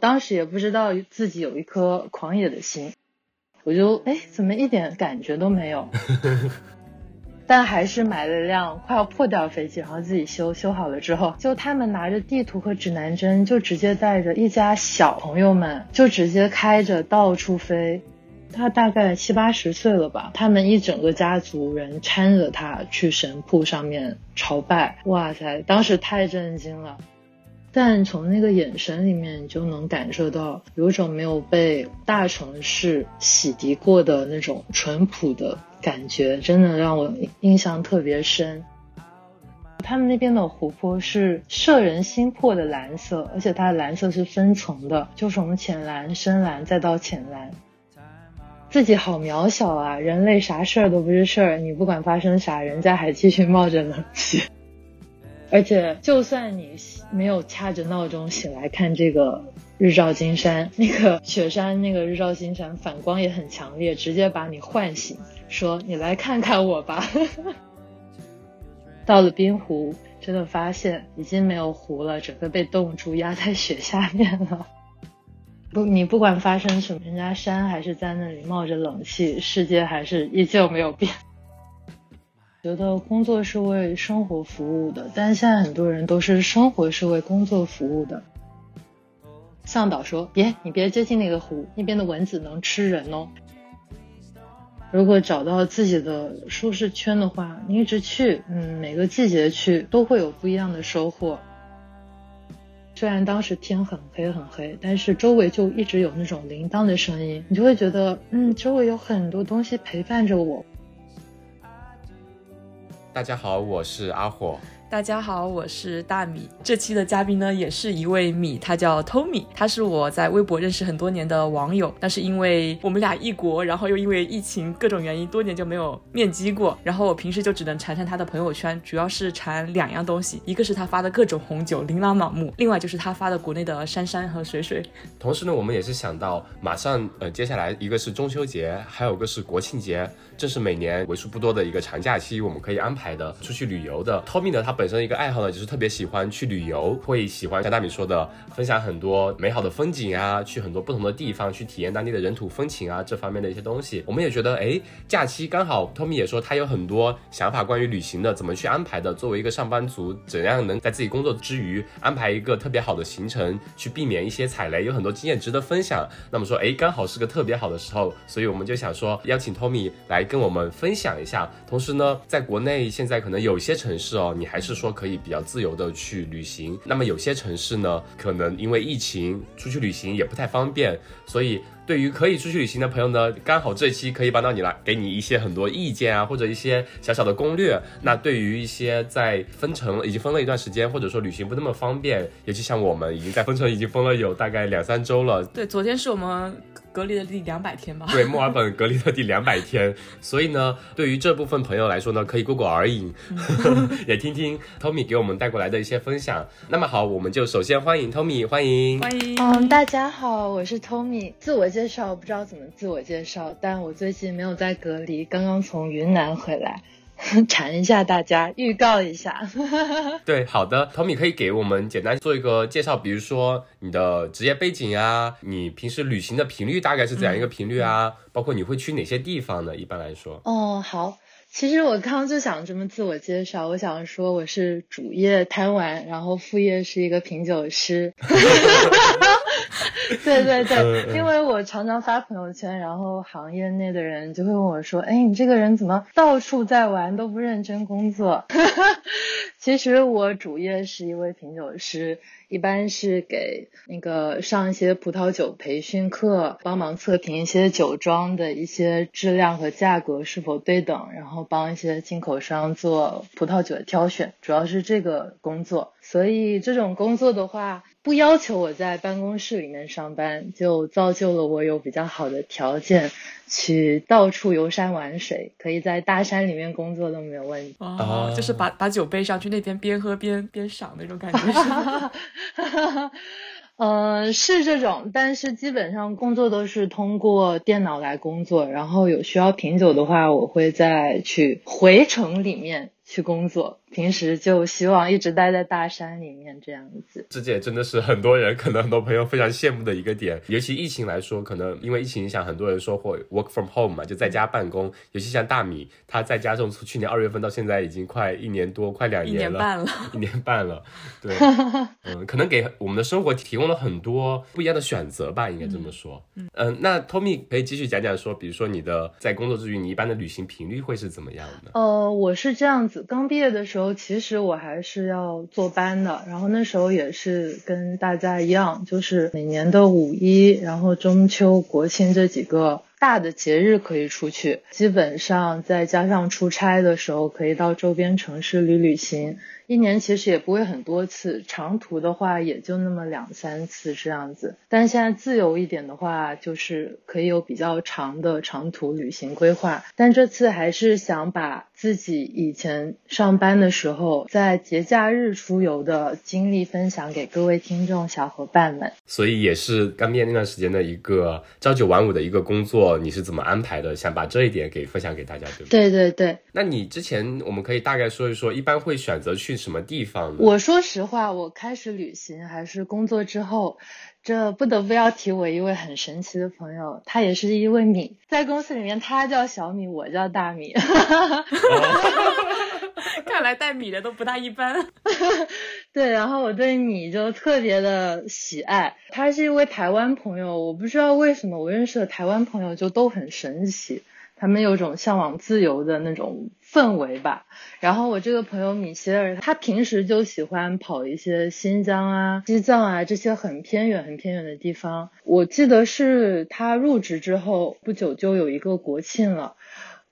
当时也不知道自己有一颗狂野的心，我就哎，怎么一点感觉都没有？但还是买了辆快要破掉的飞机，然后自己修，修好了之后，就他们拿着地图和指南针，就直接带着一家小朋友们，就直接开着到处飞。他大概七八十岁了吧，他们一整个家族人搀着他去神铺上面朝拜。哇塞，当时太震惊了。但从那个眼神里面，就能感受到有种没有被大城市洗涤过的那种淳朴的感觉，真的让我印象特别深。他们那边的湖泊是摄人心魄的蓝色，而且它的蓝色是分层的，就从浅蓝、深蓝再到浅蓝。自己好渺小啊，人类啥事儿都不是事儿，你不管发生啥，人家还继续冒着冷气。而且，就算你没有掐着闹钟醒来看这个日照金山，那个雪山那个日照金山反光也很强烈，直接把你唤醒，说你来看看我吧。到了冰湖，真的发现已经没有湖了，整个被冻住，压在雪下面了。不，你不管发生什么，人家山还是在那里冒着冷气，世界还是依旧没有变。觉得工作是为生活服务的，但现在很多人都是生活是为工作服务的。向导说：“别，你别接近那个湖，那边的蚊子能吃人哦。”如果找到自己的舒适圈的话，你一直去，嗯，每个季节去都会有不一样的收获。虽然当时天很黑很黑，但是周围就一直有那种铃铛的声音，你就会觉得，嗯，周围有很多东西陪伴着我。大家好，我是阿火。大家好，我是大米。这期的嘉宾呢，也是一位米，他叫 Tommy，他是我在微博认识很多年的网友。但是因为我们俩异国，然后又因为疫情各种原因，多年就没有面基过。然后我平时就只能馋馋他的朋友圈，主要是馋两样东西，一个是他发的各种红酒，琳琅满目；另外就是他发的国内的山山和水水。同时呢，我们也是想到，马上呃，接下来一个是中秋节，还有个是国庆节，这是每年为数不多的一个长假期，我们可以安排的出去旅游的。Tommy 呢，他。本身一个爱好呢，就是特别喜欢去旅游，会喜欢像大米说的，分享很多美好的风景啊，去很多不同的地方，去体验当地的人土风情啊，这方面的一些东西。我们也觉得，哎，假期刚好，Tommy 也说他有很多想法关于旅行的，怎么去安排的。作为一个上班族，怎样能在自己工作之余安排一个特别好的行程，去避免一些踩雷，有很多经验值得分享。那么说，哎，刚好是个特别好的时候，所以我们就想说，邀请 Tommy 来跟我们分享一下。同时呢，在国内现在可能有些城市哦，你还是。是说可以比较自由的去旅行，那么有些城市呢，可能因为疫情出去旅行也不太方便，所以对于可以出去旅行的朋友呢，刚好这期可以帮到你来，给你一些很多意见啊，或者一些小小的攻略。那对于一些在封城已经封了一段时间，或者说旅行不那么方便，尤其像我们已经在封城已经封了有大概两三周了。对，昨天是我们。隔离的第两百天吧。对，墨尔本隔离的第两百天，所以呢，对于这部分朋友来说呢，可以过过而已，也听听 Tommy 给我们带过来的一些分享。那么好，我们就首先欢迎 Tommy，欢迎，欢迎。嗯，大家好，我是 Tommy。自我介绍，不知道怎么自我介绍，但我最近没有在隔离，刚刚从云南回来。馋一下大家，预告一下。对，好的，Tommy 可以给我们简单做一个介绍，比如说你的职业背景啊，你平时旅行的频率大概是怎样一个频率啊？包括你会去哪些地方呢？一般来说。哦，好，其实我刚刚就想这么自我介绍，我想说我是主业贪玩，然后副业是一个品酒师。对对对，因为我常常发朋友圈，然后行业内的人就会问我说：“哎，你这个人怎么到处在玩，都不认真工作？” 其实我主业是一位品酒师。一般是给那个上一些葡萄酒培训课，帮忙测评一些酒庄的一些质量和价格是否对等，然后帮一些进口商做葡萄酒的挑选，主要是这个工作。所以这种工作的话，不要求我在办公室里面上班，就造就了我有比较好的条件。去到处游山玩水，可以在大山里面工作都没有问题。哦，就是把把酒背上去那边边喝边边赏那种感觉。嗯，是这种，但是基本上工作都是通过电脑来工作。然后有需要品酒的话，我会再去回城里面去工作，平时就希望一直待在大山里面这样子。这也真的是很多人，可能很多朋友非常羡慕的一个点。尤其疫情来说，可能因为疫情影响，很多人说会 work from home 嘛，就在家办公。尤其像大米，他在家从去年二月份到现在已经快一年多，快两年了，一年半了，一年半了。对，嗯，可能给我们的生活提供了很多不一样的选择吧，应该这么说。嗯，那 Tommy 可以继续讲讲说，比如说你的在工作之余，你一般的旅行频率会是怎么样的？呃，我是这样子，刚毕业的时候，其实我还是要坐班的，然后那时候也是跟大家一样，就是每年的五一，然后中秋、国庆这几个大的节日可以出去，基本上再加上出差的时候，可以到周边城市旅旅行。一年其实也不会很多次，长途的话也就那么两三次这样子。但现在自由一点的话，就是可以有比较长的长途旅行规划。但这次还是想把自己以前上班的时候在节假日出游的经历分享给各位听众小伙伴们。所以也是刚毕业那段时间的一个朝九晚五的一个工作，你是怎么安排的？想把这一点给分享给大家，对吗？对对对。那你之前我们可以大概说一说，一般会选择去。什么地方？我说实话，我开始旅行还是工作之后，这不得不要提我一位很神奇的朋友，他也是一位米，在公司里面他叫小米，我叫大米。看来带米的都不大一般。对，然后我对米就特别的喜爱。他是一位台湾朋友，我不知道为什么我认识的台湾朋友就都很神奇。他们有种向往自由的那种氛围吧。然后我这个朋友米歇尔，他平时就喜欢跑一些新疆啊、西藏啊这些很偏远、很偏远的地方。我记得是他入职之后不久就有一个国庆了。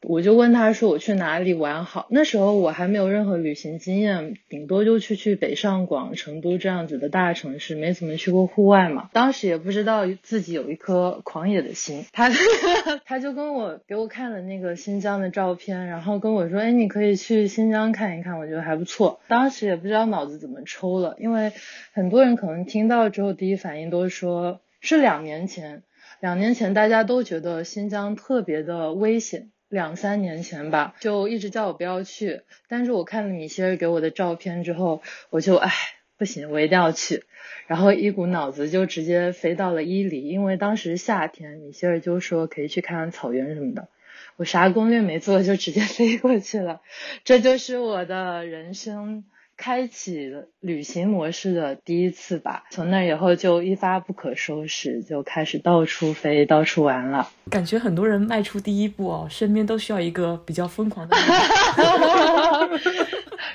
我就问他说我去哪里玩好？那时候我还没有任何旅行经验，顶多就去去北上广、成都这样子的大城市，没怎么去过户外嘛。当时也不知道自己有一颗狂野的心，他 他就跟我给我看了那个新疆的照片，然后跟我说，哎，你可以去新疆看一看，我觉得还不错。当时也不知道脑子怎么抽了，因为很多人可能听到之后第一反应都说是两年前，两年前大家都觉得新疆特别的危险。两三年前吧，就一直叫我不要去。但是我看了米歇尔给我的照片之后，我就唉，不行，我一定要去。然后一股脑子就直接飞到了伊犁，因为当时夏天，米歇尔就说可以去看看草原什么的。我啥攻略没做，就直接飞过去了。这就是我的人生。开启了旅行模式的第一次吧，从那以后就一发不可收拾，就开始到处飞，到处玩了。感觉很多人迈出第一步哦，身边都需要一个比较疯狂的。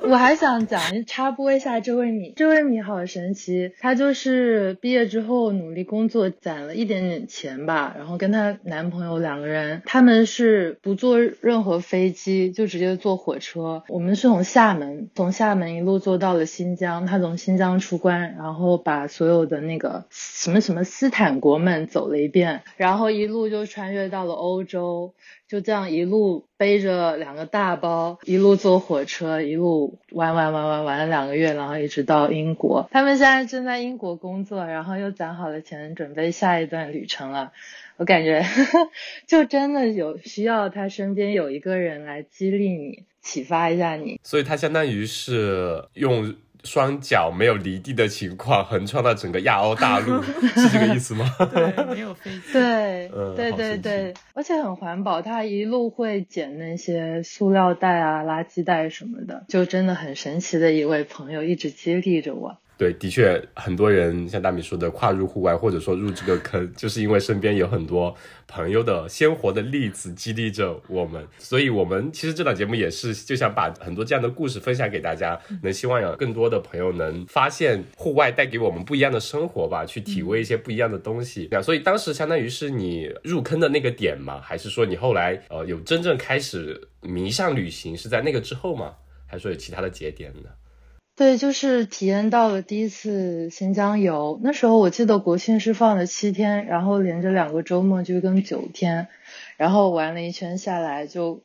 我还想讲插播一下这位米，这位米好神奇，她就是毕业之后努力工作，攒了一点点钱吧，然后跟她男朋友两个人，他们是不坐任何飞机，就直接坐火车。我们是从厦门，从厦门一路坐到了新疆，他从新疆出关，然后把所有的那个什么什么斯坦国们走了一遍，然后一路就穿越到了欧洲。就这样一路背着两个大包，一路坐火车，一路玩玩玩玩玩了两个月，然后一直到英国。他们现在正在英国工作，然后又攒好了钱，准备下一段旅程了。我感觉 就真的有需要他身边有一个人来激励你，启发一下你。所以他相当于是用。双脚没有离地的情况，横穿了整个亚欧大陆，是这个意思吗？对，没有飞机。对，对对对，而且很环保，它一路会捡那些塑料袋啊、垃圾袋什么的，就真的很神奇的一位朋友，一直激励着我。对，的确，很多人像大米说的，跨入户外或者说入这个坑，就是因为身边有很多朋友的鲜活的例子激励着我们。所以，我们其实这档节目也是就想把很多这样的故事分享给大家，能希望有更多的朋友能发现户外带给我们不一样的生活吧，去体味一些不一样的东西。那所以当时相当于是你入坑的那个点吗？还是说你后来呃有真正开始迷上旅行是在那个之后吗？还是说有其他的节点呢？对，就是体验到了第一次新疆游。那时候我记得国庆是放了七天，然后连着两个周末就跟九天，然后玩了一圈下来，就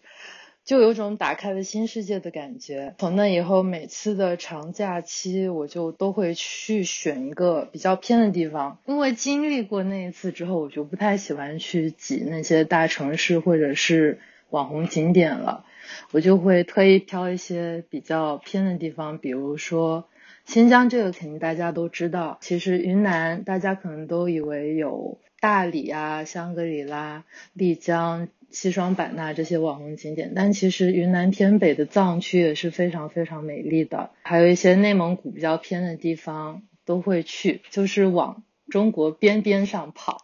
就有种打开了新世界的感觉。从那以后，每次的长假期我就都会去选一个比较偏的地方，因为经历过那一次之后，我就不太喜欢去挤那些大城市或者是。网红景点了，我就会特意挑一些比较偏的地方，比如说新疆，这个肯定大家都知道。其实云南大家可能都以为有大理啊、香格里拉、丽江、西双版纳这些网红景点，但其实云南偏北的藏区也是非常非常美丽的，还有一些内蒙古比较偏的地方都会去，就是往。中国边边上跑，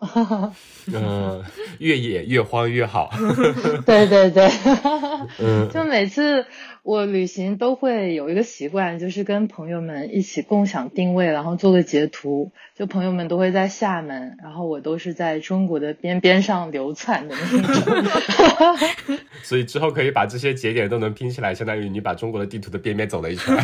嗯，越野越荒越好。对对对，嗯，就每次我旅行都会有一个习惯，就是跟朋友们一起共享定位，然后做个截图。就朋友们都会在厦门，然后我都是在中国的边边上流窜的那种。所以之后可以把这些节点都能拼起来，相当于你把中国的地图的边边走了一圈。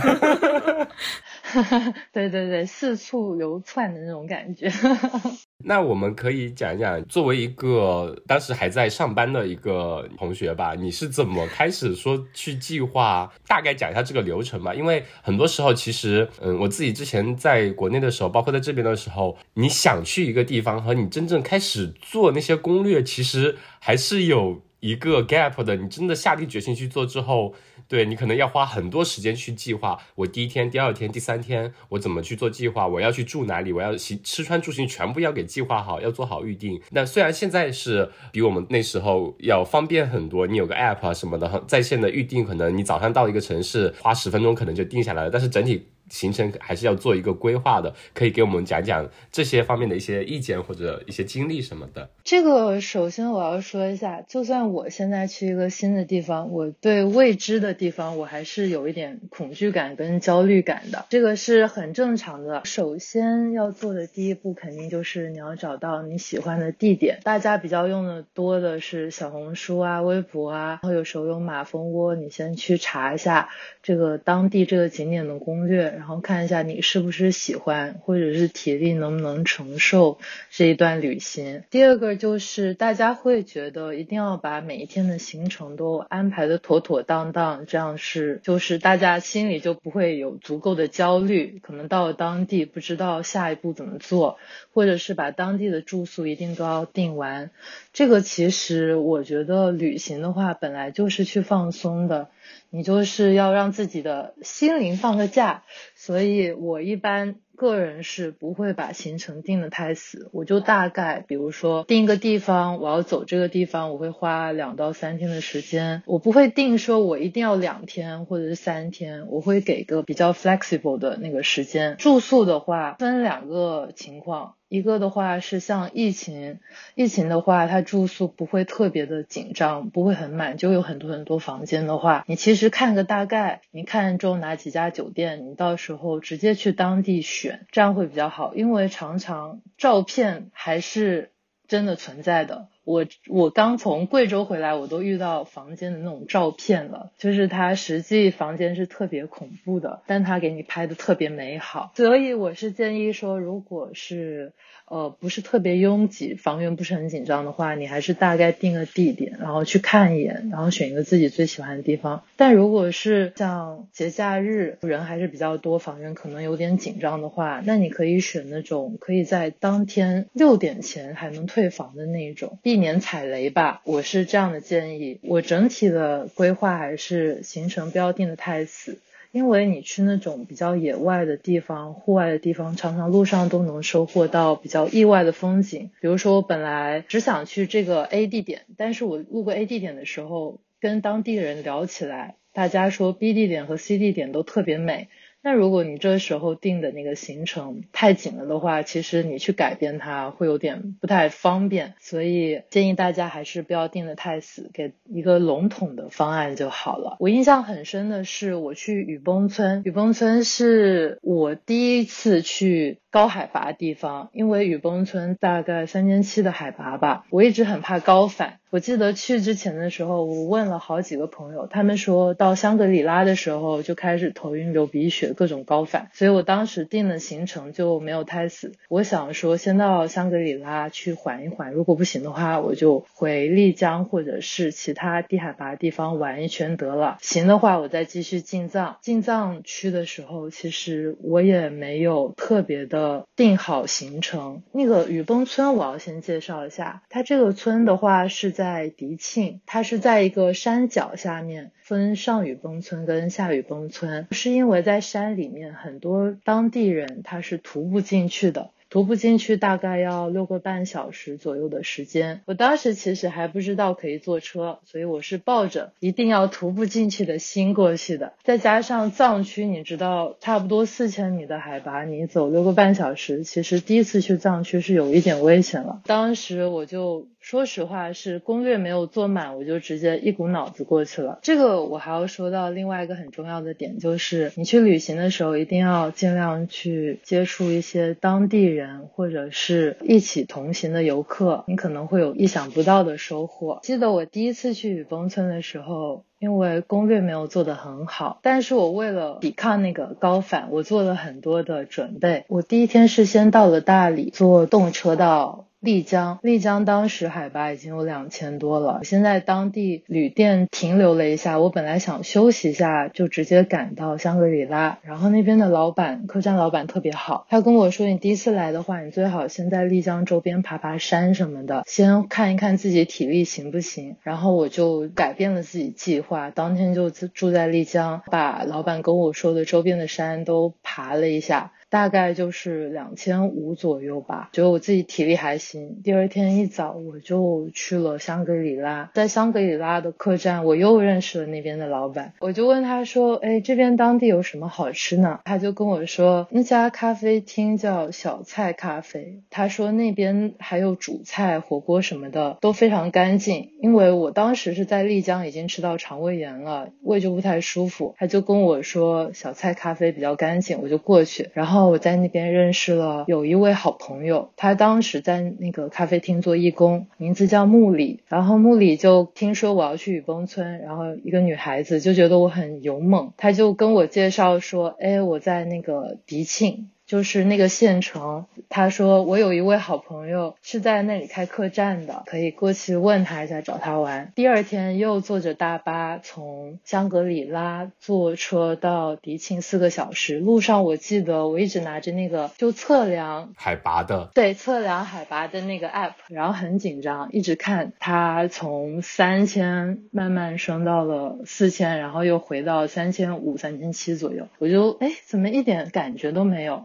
对对对，四处流窜的那种感觉。那我们可以讲一讲，作为一个当时还在上班的一个同学吧，你是怎么开始说去计划？大概讲一下这个流程吧。因为很多时候，其实，嗯，我自己之前在国内的时候，包括在这边的时候，你想去一个地方和你真正开始做那些攻略，其实还是有一个 gap 的。你真的下定决心去做之后。对你可能要花很多时间去计划，我第一天、第二天、第三天我怎么去做计划？我要去住哪里？我要行吃穿住行全部要给计划好，要做好预定。那虽然现在是比我们那时候要方便很多，你有个 app 啊什么的，在线的预定，可能你早上到一个城市，花十分钟可能就定下来了。但是整体。行程还是要做一个规划的，可以给我们讲讲这些方面的一些意见或者一些经历什么的。这个首先我要说一下，就算我现在去一个新的地方，我对未知的地方我还是有一点恐惧感跟焦虑感的，这个是很正常的。首先要做的第一步肯定就是你要找到你喜欢的地点，大家比较用的多的是小红书啊、微博啊，然后有时候用马蜂窝，你先去查一下这个当地这个景点的攻略。然后看一下你是不是喜欢，或者是体力能不能承受这一段旅行。第二个就是大家会觉得一定要把每一天的行程都安排的妥妥当当，这样是就是大家心里就不会有足够的焦虑。可能到了当地不知道下一步怎么做，或者是把当地的住宿一定都要订完。这个其实我觉得旅行的话本来就是去放松的。你就是要让自己的心灵放个假，所以我一般个人是不会把行程定的太死，我就大概比如说定一个地方，我要走这个地方，我会花两到三天的时间，我不会定说我一定要两天或者是三天，我会给个比较 flexible 的那个时间。住宿的话分两个情况。一个的话是像疫情，疫情的话，它住宿不会特别的紧张，不会很满，就有很多很多房间的话，你其实看个大概，你看中哪几家酒店，你到时候直接去当地选，这样会比较好，因为常常照片还是真的存在的。我我刚从贵州回来，我都遇到房间的那种照片了，就是他实际房间是特别恐怖的，但他给你拍的特别美好，所以我是建议说，如果是。呃，不是特别拥挤，房源不是很紧张的话，你还是大概定个地点，然后去看一眼，然后选一个自己最喜欢的地方。但如果是像节假日人还是比较多，房源可能有点紧张的话，那你可以选那种可以在当天六点前还能退房的那种，避免踩雷吧。我是这样的建议。我整体的规划还是行程不要定的太死。因为你去那种比较野外的地方、户外的地方，常常路上都能收获到比较意外的风景。比如说，我本来只想去这个 A 地点，但是我路过 A 地点的时候，跟当地人聊起来，大家说 B 地点和 C 地点都特别美。那如果你这时候定的那个行程太紧了的话，其实你去改变它会有点不太方便，所以建议大家还是不要定的太死，给一个笼统的方案就好了。我印象很深的是，我去雨崩村，雨崩村是我第一次去。高海拔地方，因为雨崩村大概三千七的海拔吧，我一直很怕高反。我记得去之前的时候，我问了好几个朋友，他们说到香格里拉的时候就开始头晕、流鼻血、各种高反，所以我当时定的行程就没有太死。我想说先到香格里拉去缓一缓，如果不行的话，我就回丽江或者是其他低海拔地方玩一圈得了。行的话，我再继续进藏。进藏区的时候，其实我也没有特别的。定好行程。那个雨崩村，我要先介绍一下。它这个村的话是在迪庆，它是在一个山脚下面，分上雨崩村跟下雨崩村，是因为在山里面很多当地人他是徒步进去的。徒步进去大概要六个半小时左右的时间。我当时其实还不知道可以坐车，所以我是抱着一定要徒步进去的心过去的。再加上藏区，你知道，差不多四千米的海拔，你走六个半小时，其实第一次去藏区是有一点危险了。当时我就。说实话，是攻略没有做满，我就直接一股脑子过去了。这个我还要说到另外一个很重要的点，就是你去旅行的时候，一定要尽量去接触一些当地人或者是一起同行的游客，你可能会有意想不到的收获。记得我第一次去雨崩村的时候，因为攻略没有做得很好，但是我为了抵抗那个高反，我做了很多的准备。我第一天是先到了大理，坐动车到。丽江，丽江当时海拔已经有两千多了。现在当地旅店停留了一下，我本来想休息一下，就直接赶到香格里拉。然后那边的老板，客栈老板特别好，他跟我说：“你第一次来的话，你最好先在丽江周边爬爬山什么的，先看一看自己体力行不行。”然后我就改变了自己计划，当天就住在丽江，把老板跟我说的周边的山都爬了一下。大概就是两千五左右吧，觉得我自己体力还行。第二天一早我就去了香格里拉，在香格里拉的客栈，我又认识了那边的老板。我就问他说：“哎，这边当地有什么好吃呢？”他就跟我说，那家咖啡厅叫小菜咖啡。他说那边还有主菜、火锅什么的都非常干净。因为我当时是在丽江已经吃到肠胃炎了，胃就不太舒服。他就跟我说小菜咖啡比较干净，我就过去，然后。然后我在那边认识了有一位好朋友，他当时在那个咖啡厅做义工，名字叫木里。然后木里就听说我要去雨崩村，然后一个女孩子就觉得我很勇猛，他就跟我介绍说，哎，我在那个迪庆。就是那个县城，他说我有一位好朋友是在那里开客栈的，可以过去问他一下，找他玩。第二天又坐着大巴从香格里拉坐车到迪庆四个小时，路上我记得我一直拿着那个就测量海拔的，对，测量海拔的那个 app，然后很紧张，一直看它从三千慢慢升到了四千，然后又回到三千五、三千七左右，我就哎，怎么一点感觉都没有？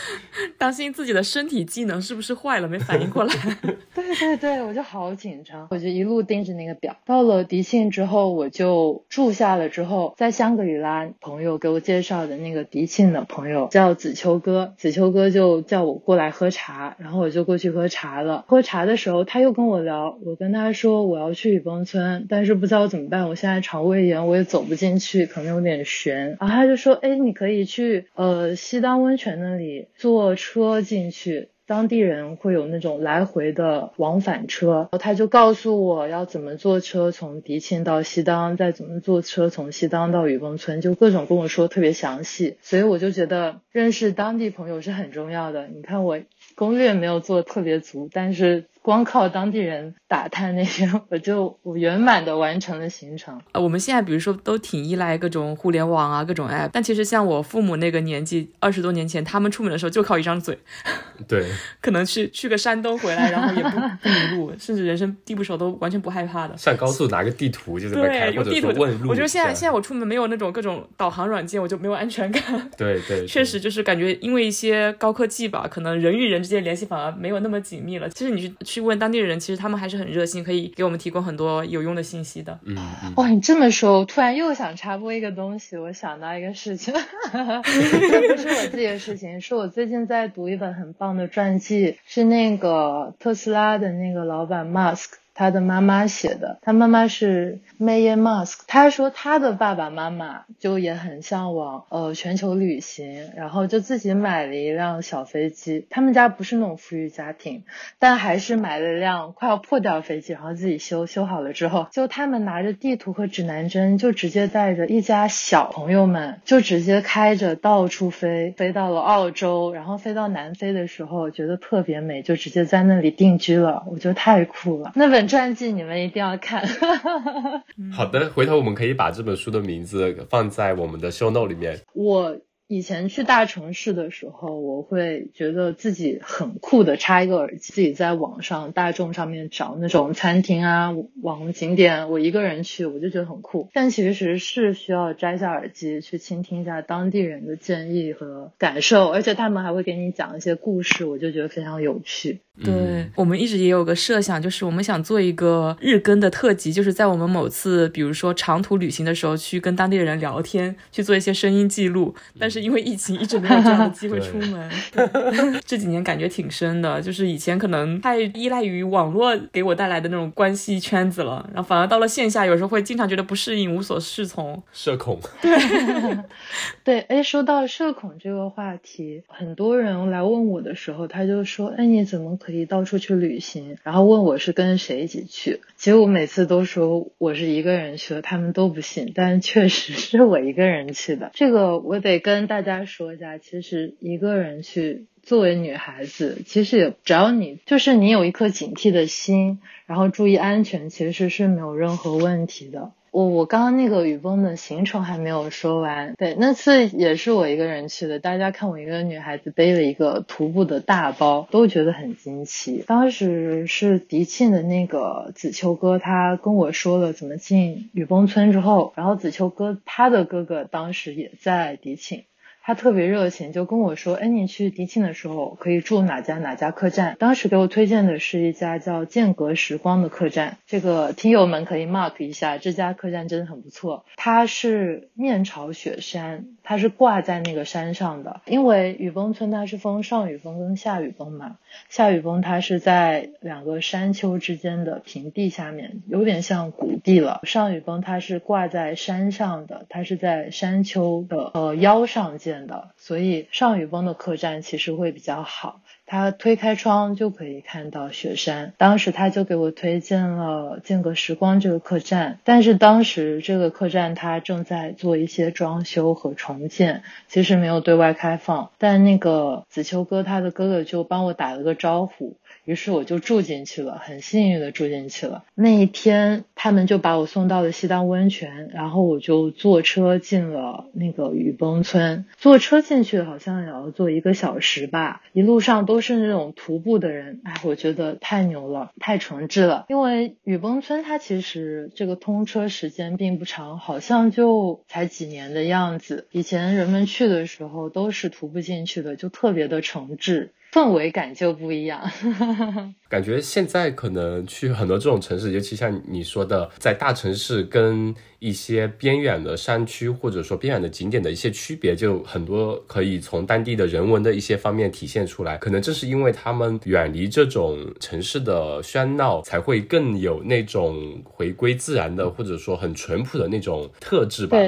担心自己的身体机能是不是坏了，没反应过来。对对对，我就好紧张，我就一路盯着那个表。到了迪庆之后，我就住下了。之后在香格里拉，朋友给我介绍的那个迪庆的朋友叫子秋哥，子秋哥就叫我过来喝茶，然后我就过去喝茶了。喝茶的时候，他又跟我聊，我跟他说我要去雨崩村，但是不知道怎么办，我现在肠胃炎，我也走不进去，可能有点悬。然后他就说，哎，你可以去呃西当温泉那里。坐车进去，当地人会有那种来回的往返车，然后他就告诉我要怎么坐车从迪庆到西当，再怎么坐车从西当到雨崩村，就各种跟我说特别详细，所以我就觉得认识当地朋友是很重要的。你看我攻略没有做特别足，但是。光靠当地人打探那些，我就我圆满的完成了行程。呃，我们现在比如说都挺依赖各种互联网啊，各种 app，但其实像我父母那个年纪，二十多年前，他们出门的时候就靠一张嘴。对，可能去去个山东回来，然后也不 不迷路，甚至人生地不熟都完全不害怕的。上高速拿个地图就这么开，或者说问路。我觉得现在现在我出门没有那种各种导航软件，我就没有安全感。对对，确实就是感觉因为一些高科技吧，可能人与人之间联系反而没有那么紧密了。其实你去去问当地人，其实。他们还是很热心，可以给我们提供很多有用的信息的。嗯，哇，你这么说，我突然又想插播一个东西。我想到一个事情，这不是我自己的事情，是我最近在读一本很棒的传记，是那个特斯拉的那个老板 Musk。他的妈妈写的，他妈妈是 May Musk。他说他的爸爸妈妈就也很向往呃全球旅行，然后就自己买了一辆小飞机。他们家不是那种富裕家庭，但还是买了一辆快要破掉飞机，然后自己修修好了之后，就他们拿着地图和指南针，就直接带着一家小朋友们，就直接开着到处飞，飞到了澳洲，然后飞到南非的时候，觉得特别美，就直接在那里定居了。我觉得太酷了，那本。传记你们一定要看。好的，回头我们可以把这本书的名字放在我们的 show note 里面。我以前去大城市的时候，我会觉得自己很酷的插一个耳机，自己在网上大众上面找那种餐厅啊、网红景点，我一个人去，我就觉得很酷。但其实是需要摘下耳机去倾听一下当地人的建议和感受，而且他们还会给你讲一些故事，我就觉得非常有趣。对我们一直也有个设想，就是我们想做一个日更的特辑，就是在我们某次比如说长途旅行的时候，去跟当地的人聊天，去做一些声音记录。但是因为疫情，一直没有这样的机会出门。这几年感觉挺深的，就是以前可能太依赖于网络给我带来的那种关系圈子了，然后反而到了线下，有时候会经常觉得不适应，无所适从。社恐。对 对，哎，说到社恐这个话题，很多人来问我的时候，他就说：“哎，你怎么可以到处去旅行？”然后问我是跟谁一起去。其实我每次都说我是一个人去的，他们都不信，但确实是我一个人去的。这个我得跟大家说一下，其实一个人去，作为女孩子，其实也只要你就是你有一颗警惕的心，然后注意安全，其实是没有任何问题的。我我刚刚那个雨崩的行程还没有说完，对，那次也是我一个人去的。大家看我一个女孩子背了一个徒步的大包，都觉得很惊奇。当时是迪庆的那个子秋哥，他跟我说了怎么进雨崩村之后，然后子秋哥他的哥哥当时也在迪庆。他特别热情，就跟我说：“哎，你去迪庆的时候可以住哪家哪家客栈？”当时给我推荐的是一家叫“间隔时光”的客栈，这个听友们可以 mark 一下，这家客栈真的很不错。它是面朝雪山，它是挂在那个山上的。因为雨崩村它是分上雨崩跟下雨崩嘛，下雨崩它是在两个山丘之间的平地下面，有点像谷地了。上雨崩它是挂在山上的，它是在山丘的呃腰上建。的，所以上雨崩的客栈其实会比较好，他推开窗就可以看到雪山。当时他就给我推荐了间隔时光这个客栈，但是当时这个客栈他正在做一些装修和重建，其实没有对外开放。但那个子秋哥他的哥哥就帮我打了个招呼。于是我就住进去了，很幸运的住进去了。那一天，他们就把我送到了西当温泉，然后我就坐车进了那个雨崩村。坐车进去好像也要坐一个小时吧，一路上都都是那种徒步的人，哎，我觉得太牛了，太诚挚了。因为雨崩村它其实这个通车时间并不长，好像就才几年的样子。以前人们去的时候都是徒步进去的，就特别的诚挚。氛围感就不一样，感觉现在可能去很多这种城市，尤其像你说的，在大城市跟一些边远的山区或者说边远的景点的一些区别，就很多可以从当地的人文的一些方面体现出来。可能正是因为他们远离这种城市的喧闹，才会更有那种回归自然的，或者说很淳朴的那种特质吧。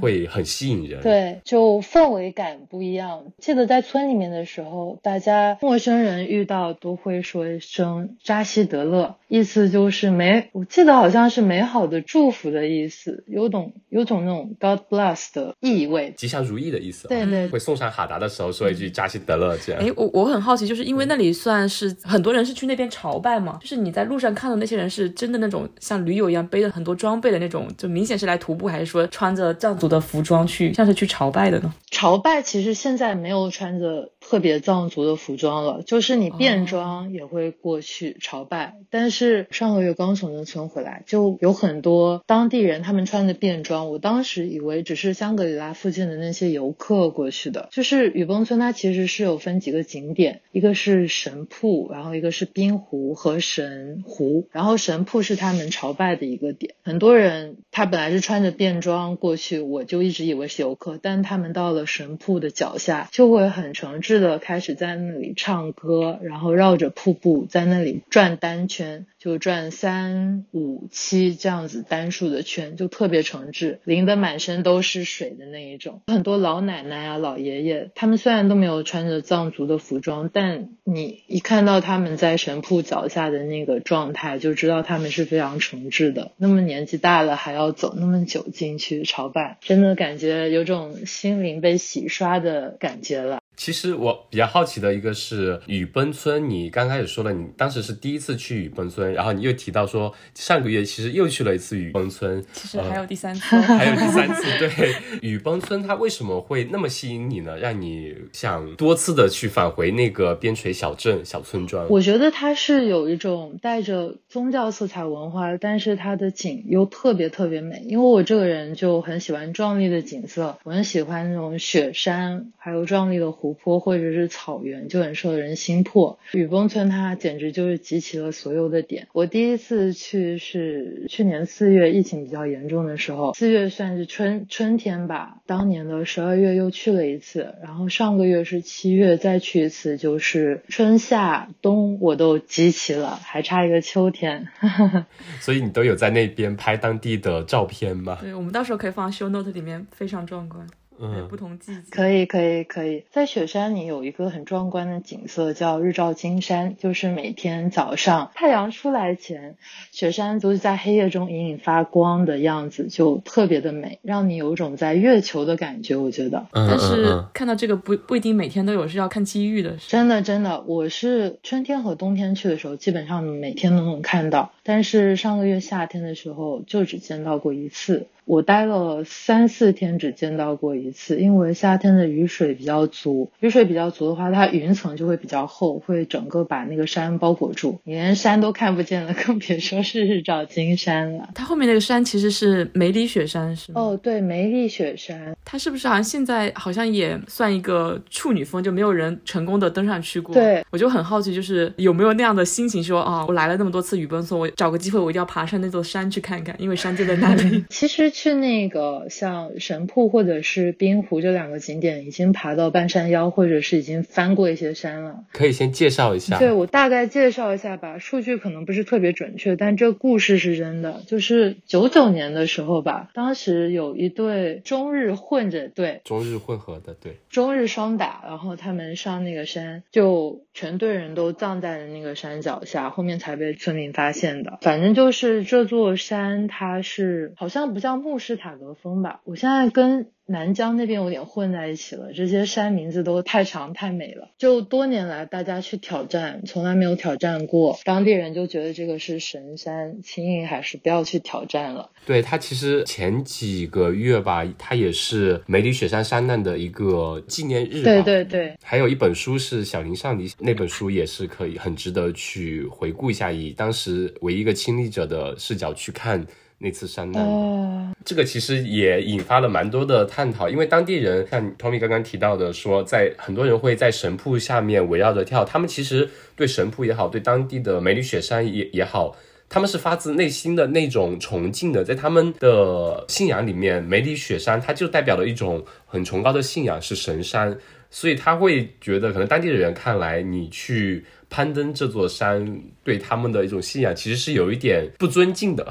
会很吸引人，对，就氛围感不一样。记得在村里面的时候，大家陌生人遇到都会说一声“扎西德勒”，意思就是美，我记得好像是美好的祝福的意思，有种有种那种 God bless 的意味，吉祥如意的意思。对对，会送上哈达的时候说一句“扎西德勒”这样。哎，我我很好奇，就是因为那里算是很多人是去那边朝拜嘛，就是你在路上看到那些人是真的那种像驴友一样背着很多装备的那种，就明显是来徒步，还是说穿着藏族？的服装去像是去朝拜的呢？朝拜其实现在没有穿着特别藏族的服装了，就是你便装也会过去朝拜。但是上个月刚从那村回来，就有很多当地人，他们穿着便装。我当时以为只是香格里拉附近的那些游客过去的。就是雨崩村，它其实是有分几个景点，一个是神瀑，然后一个是冰湖和神湖。然后神瀑是他们朝拜的一个点，很多人他本来是穿着便装过去。我就一直以为是游客，但他们到了神瀑的脚下，就会很诚挚的开始在那里唱歌，然后绕着瀑布在那里转单圈。就转三五七这样子单数的圈，就特别诚挚，淋得满身都是水的那一种。很多老奶奶啊、老爷爷，他们虽然都没有穿着藏族的服装，但你一看到他们在神瀑脚下的那个状态，就知道他们是非常诚挚的。那么年纪大了还要走那么久进去朝拜，真的感觉有种心灵被洗刷的感觉了。其实我比较好奇的一个是雨崩村，你刚开始说了，你当时是第一次去雨崩村，然后你又提到说上个月其实又去了一次雨崩村，其实还有第三次，还有第三次。对，雨崩村它为什么会那么吸引你呢？让你想多次的去返回那个边陲小镇、小村庄？我觉得它是有一种带着宗教色彩文化，但是它的景又特别特别美。因为我这个人就很喜欢壮丽的景色，我很喜欢那种雪山，还有壮丽的湖。湖泊或者是草原就很受人心魄。雨崩村它简直就是集齐了所有的点。我第一次去是去年四月，疫情比较严重的时候，四月算是春春天吧。当年的十二月又去了一次，然后上个月是七月再去一次，就是春夏冬我都集齐了，还差一个秋天。所以你都有在那边拍当地的照片吗？对，我们到时候可以放 show note 里面，非常壮观。嗯，不同季节可以可以可以，在雪山里有一个很壮观的景色，叫日照金山，就是每天早上太阳出来前，雪山都是在黑夜中隐隐发光的样子，就特别的美，让你有一种在月球的感觉。我觉得，但是看到这个不不一定每天都有，是要看机遇的。真的真的，我是春天和冬天去的时候，基本上每天都能看到，但是上个月夏天的时候就只见到过一次。我待了三四天，只见到过一次，因为夏天的雨水比较足，雨水比较足的话，它云层就会比较厚，会整个把那个山包裹住，你连山都看不见了，更别说是日照金山了。它后面那个山其实是梅里雪山，是吗？哦，对，梅里雪山，它是不是好像现在好像也算一个处女峰，就没有人成功的登上去过？对，我就很好奇，就是有没有那样的心情，说啊，我来了那么多次雨崩村，我找个机会我一定要爬上那座山去看看，因为山就在那里。其实。去那个像神瀑或者是冰湖这两个景点，已经爬到半山腰，或者是已经翻过一些山了。可以先介绍一下。对我大概介绍一下吧，数据可能不是特别准确，但这故事是真的。就是九九年的时候吧，当时有一对中日混着队，中日混合的队，中日双打，然后他们上那个山，就全队人都葬在了那个山脚下，后面才被村民发现的。反正就是这座山，它是好像不叫。穆斯塔格峰吧，我现在跟。南疆那边有点混在一起了，这些山名字都太长太美了。就多年来大家去挑战，从来没有挑战过，当地人就觉得这个是神山，轻易还是不要去挑战了。对他其实前几个月吧，他也是梅里雪山山难的一个纪念日。对对对。还有一本书是小林上迪那本书也是可以很值得去回顾一下，以当时唯一一个亲历者的视角去看。那次山难，这个其实也引发了蛮多的探讨，因为当地人像 Tommy 刚刚提到的，说在很多人会在神瀑下面围绕着跳，他们其实对神瀑也好，对当地的梅里雪山也也好，他们是发自内心的那种崇敬的，在他们的信仰里面，梅里雪山它就代表了一种很崇高的信仰，是神山，所以他会觉得，可能当地的人看来，你去攀登这座山，对他们的一种信仰，其实是有一点不尊敬的。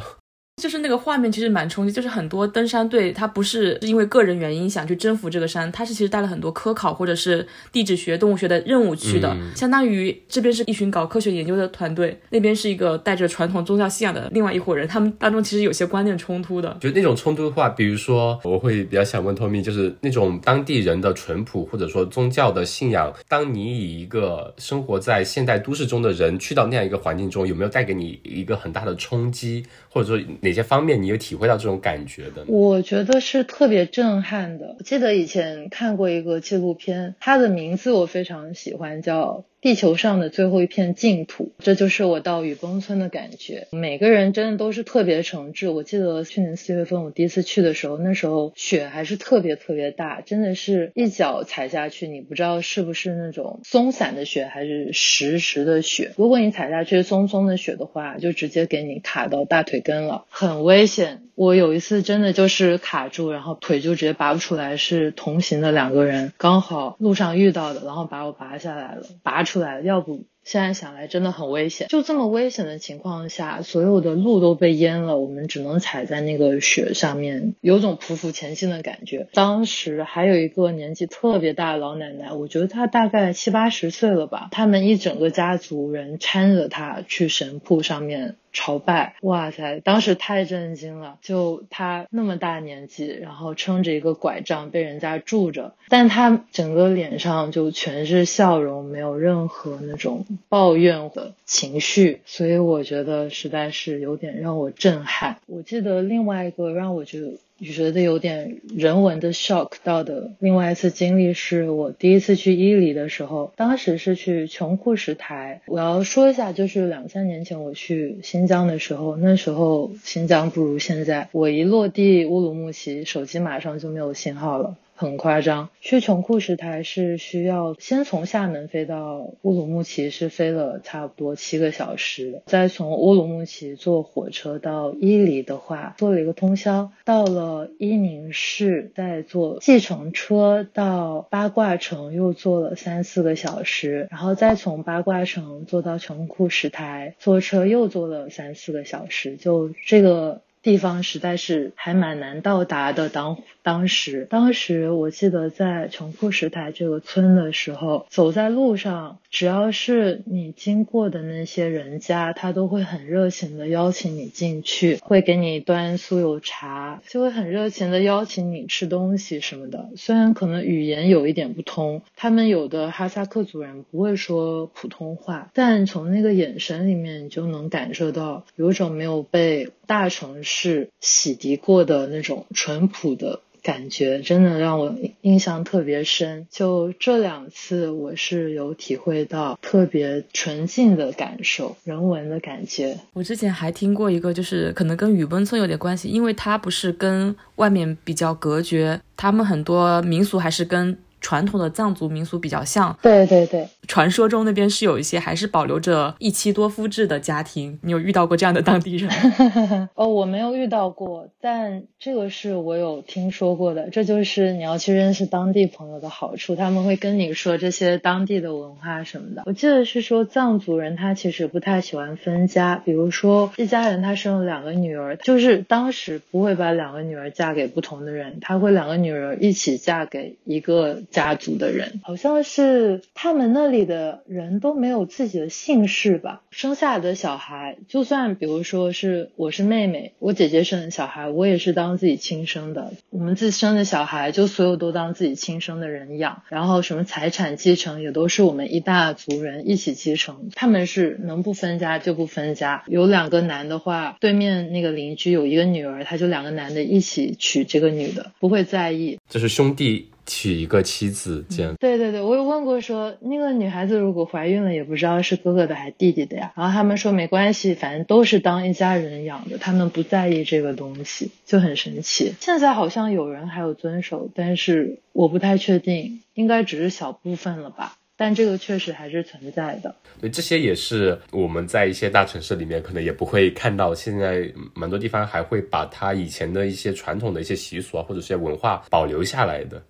就是那个画面其实蛮冲击，就是很多登山队他不是因为个人原因想去征服这个山，他是其实带了很多科考或者是地质学、动物学的任务去的，相当于这边是一群搞科学研究的团队，那边是一个带着传统宗教信仰的另外一伙人，他们当中其实有些观念冲突的。就那种冲突的话，比如说我会比较想问 Tommy，就是那种当地人的淳朴或者说宗教的信仰，当你以一个生活在现代都市中的人去到那样一个环境中，有没有带给你一个很大的冲击，或者说？哪些方面你有体会到这种感觉的？我觉得是特别震撼的。我记得以前看过一个纪录片，它的名字我非常喜欢，叫。地球上的最后一片净土，这就是我到雨崩村的感觉。每个人真的都是特别诚挚。我记得去年四月份我第一次去的时候，那时候雪还是特别特别大，真的是一脚踩下去，你不知道是不是那种松散的雪还是实实的雪。如果你踩下去松松的雪的话，就直接给你卡到大腿根了，很危险。我有一次真的就是卡住，然后腿就直接拔不出来，是同行的两个人刚好路上遇到的，然后把我拔下来了，拔出出来了，要不现在想来真的很危险。就这么危险的情况下，所有的路都被淹了，我们只能踩在那个雪上面，有种匍匐前进的感觉。当时还有一个年纪特别大的老奶奶，我觉得她大概七八十岁了吧，他们一整个家族人搀着她去神铺上面。朝拜，哇塞！当时太震惊了，就他那么大年纪，然后撑着一个拐杖被人家住着，但他整个脸上就全是笑容，没有任何那种抱怨的情绪，所以我觉得实在是有点让我震撼。我记得另外一个让我觉得。觉得有点人文的 shock 到的另外一次经历是我第一次去伊犁的时候，当时是去穷库什台。我要说一下，就是两三年前我去新疆的时候，那时候新疆不如现在。我一落地乌鲁木齐，手机马上就没有信号了。很夸张，去穷库什台是需要先从厦门飞到乌鲁木齐，是飞了差不多七个小时，再从乌鲁木齐坐火车到伊犁的话，坐了一个通宵，到了伊宁市，再坐计程车到八卦城，又坐了三四个小时，然后再从八卦城坐到穷库什台，坐车又坐了三四个小时，就这个。地方实在是还蛮难到达的。当当时，当时我记得在穷库什台这个村的时候，走在路上，只要是你经过的那些人家，他都会很热情的邀请你进去，会给你端酥油茶，就会很热情的邀请你吃东西什么的。虽然可能语言有一点不通，他们有的哈萨克族人不会说普通话，但从那个眼神里面，你就能感受到有种没有被大城市。是洗涤过的那种淳朴的感觉，真的让我印象特别深。就这两次，我是有体会到特别纯净的感受，人文的感觉。我之前还听过一个，就是可能跟雨崩村有点关系，因为它不是跟外面比较隔绝，他们很多民俗还是跟。传统的藏族民俗比较像，对对对。传说中那边是有一些还是保留着一妻多夫制的家庭，你有遇到过这样的当地人？哦，我没有遇到过，但这个是我有听说过的。这就是你要去认识当地朋友的好处，他们会跟你说这些当地的文化什么的。我记得是说藏族人他其实不太喜欢分家，比如说一家人他生了两个女儿，就是当时不会把两个女儿嫁给不同的人，他会两个女儿一起嫁给一个。家族的人好像是他们那里的人都没有自己的姓氏吧？生下来的小孩，就算比如说是我是妹妹，我姐姐生的小孩，我也是当自己亲生的。我们自生的小孩，就所有都当自己亲生的人养。然后什么财产继承也都是我们一大族人一起继承。他们是能不分家就不分家。有两个男的话，对面那个邻居有一个女儿，他就两个男的一起娶这个女的，不会在意。这是兄弟。娶一个妻子，这样。对对对，我有问过，说那个女孩子如果怀孕了，也不知道是哥哥的还是弟弟的呀。然后他们说没关系，反正都是当一家人养的，他们不在意这个东西，就很神奇。现在好像有人还有遵守，但是我不太确定，应该只是小部分了吧。但这个确实还是存在的。对，这些也是我们在一些大城市里面可能也不会看到，现在蛮多地方还会把他以前的一些传统的一些习俗啊，或者是些文化保留下来的。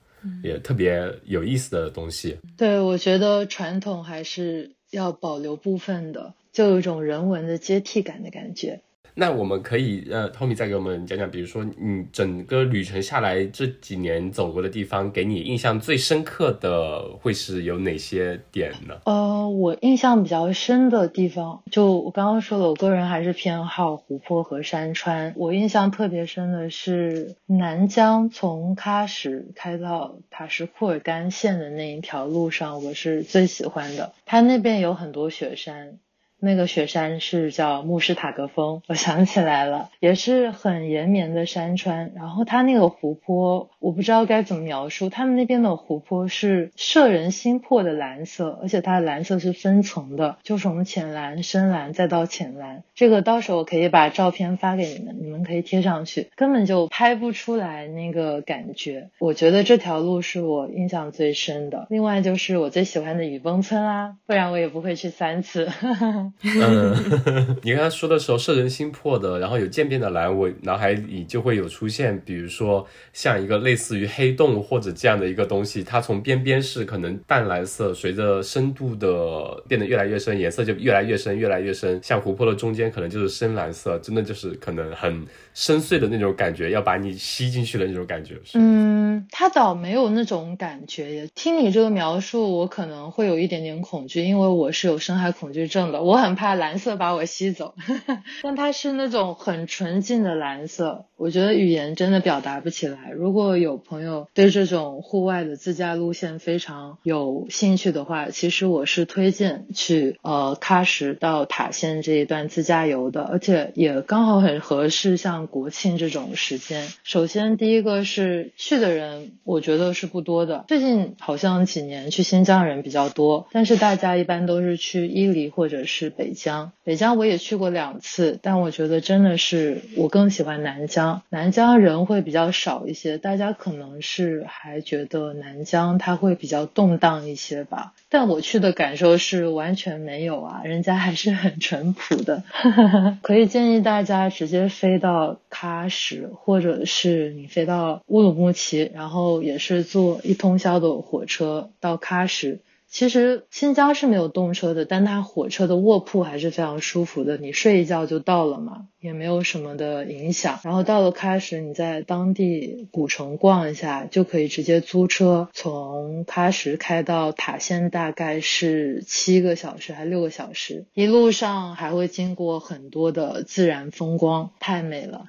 也特别有意思的东西。对，我觉得传统还是要保留部分的，就有一种人文的接替感的感觉。那我们可以呃，Tommy 再给我们讲讲，比如说你整个旅程下来这几年走过的地方，给你印象最深刻的会是有哪些点呢？呃，我印象比较深的地方，就我刚刚说了，我个人还是偏好湖泊和山川。我印象特别深的是南疆从喀什开到塔什库尔干县的那一条路上，我是最喜欢的。它那边有很多雪山。那个雪山是叫慕士塔格峰，我想起来了，也是很延绵的山川。然后它那个湖泊，我不知道该怎么描述。他们那边的湖泊是摄人心魄的蓝色，而且它的蓝色是分层的，就从浅蓝、深蓝再到浅蓝。这个到时候我可以把照片发给你们，你们可以贴上去，根本就拍不出来那个感觉。我觉得这条路是我印象最深的。另外就是我最喜欢的雨崩村啦，不然我也不会去三次。嗯，你刚才说的时候摄人心魄的，然后有渐变的蓝，我脑海里就会有出现，比如说像一个类似于黑洞或者这样的一个东西，它从边边是可能淡蓝色，随着深度的变得越来越深，颜色就越来越深，越来越深，像湖泊的中间可能就是深蓝色，真的就是可能很深邃的那种感觉，要把你吸进去的那种感觉。嗯，它倒没有那种感觉耶。听你这个描述，我可能会有一点点恐惧，因为我是有深海恐惧症的，我很怕蓝色把我吸走。但它是那种很纯净的蓝色，我觉得语言真的表达不起来。如果有朋友对这种户外的自驾路线非常有兴趣的话，其实我是推荐去呃喀什到塔县这一段自驾游的，而且也刚好很合适，像国庆这种时间。首先第一个是去的人，我觉得是不多的。最近好像几年去新疆人比较多，但是大家一般都是去伊犁或者是北疆。北疆我也去过两次，但我觉得真的是我更喜欢南疆。南疆人会比较少一些，大家可能是还觉得南疆它会比较动荡一些吧。但我去的感受是完全没有啊，人家还是很淳朴的。可以建议大家直接飞到喀什，或者是你飞到乌鲁木齐，然后也是坐一通宵的火车到喀什。其实新疆是没有动车的，但它火车的卧铺还是非常舒服的，你睡一觉就到了嘛，也没有什么的影响。然后到了喀什，你在当地古城逛一下，就可以直接租车从喀什开到塔县，大概是七个小时还六个小时，一路上还会经过很多的自然风光，太美了。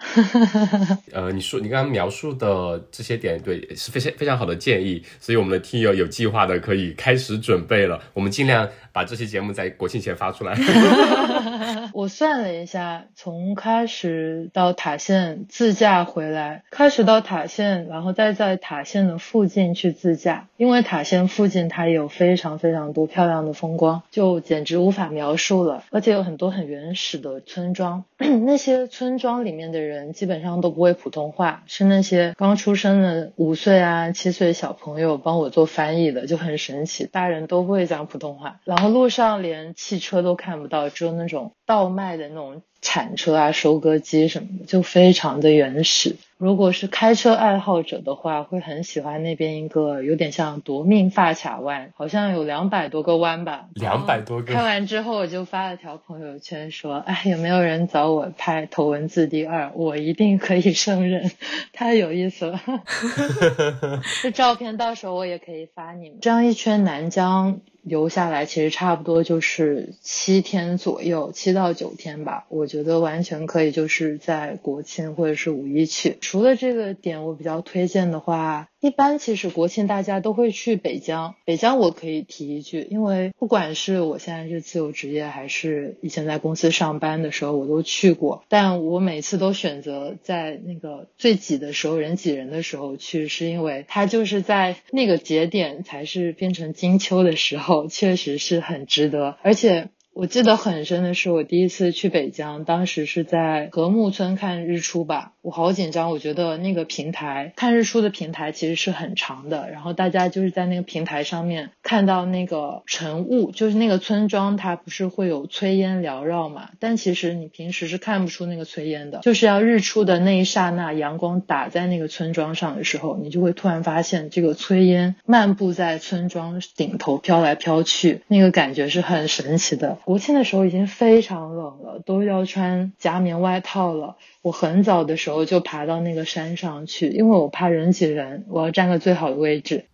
呃，你说你刚刚描述的这些点，对，是非常非常好的建议，所以我们的听友有计划的可以开始。准备了，我们尽量把这期节目在国庆前发出来。我算了一下，从开始到塔县自驾回来，开始到塔县，然后再在塔县的附近去自驾，因为塔县附近它有非常非常多漂亮的风光，就简直无法描述了。而且有很多很原始的村庄，那些村庄里面的人基本上都不会普通话，是那些刚出生的五岁啊七岁小朋友帮我做翻译的，就很神奇。大人都不会讲普通话，然后路上连汽车都看不到，只有那种稻麦的那种铲车啊、收割机什么的，就非常的原始。如果是开车爱好者的话，会很喜欢那边一个有点像夺命发卡弯，好像有两百多个弯吧。两百多个。看完之后，我就发了条朋友圈说：“哎，有没有人找我拍《头文字 D 二》？我一定可以胜任，太有意思了。这照片到时候我也可以发你们。这样一圈南疆。”游下来其实差不多就是七天左右，七到九天吧。我觉得完全可以，就是在国庆或者是五一去。除了这个点，我比较推荐的话。一般其实国庆大家都会去北疆，北疆我可以提一句，因为不管是我现在是自由职业，还是以前在公司上班的时候，我都去过。但我每次都选择在那个最挤的时候，人挤人的时候去，是因为它就是在那个节点才是变成金秋的时候，确实是很值得，而且。我记得很深的是，我第一次去北疆，当时是在禾木村看日出吧。我好紧张，我觉得那个平台看日出的平台其实是很长的，然后大家就是在那个平台上面看到那个晨雾，就是那个村庄它不是会有炊烟缭绕嘛？但其实你平时是看不出那个炊烟的，就是要日出的那一刹那，阳光打在那个村庄上的时候，你就会突然发现这个炊烟漫步在村庄顶头飘来飘去，那个感觉是很神奇的。国庆的时候已经非常冷了，都要穿夹棉外套了。我很早的时候就爬到那个山上去，因为我怕人挤人，我要占个最好的位置。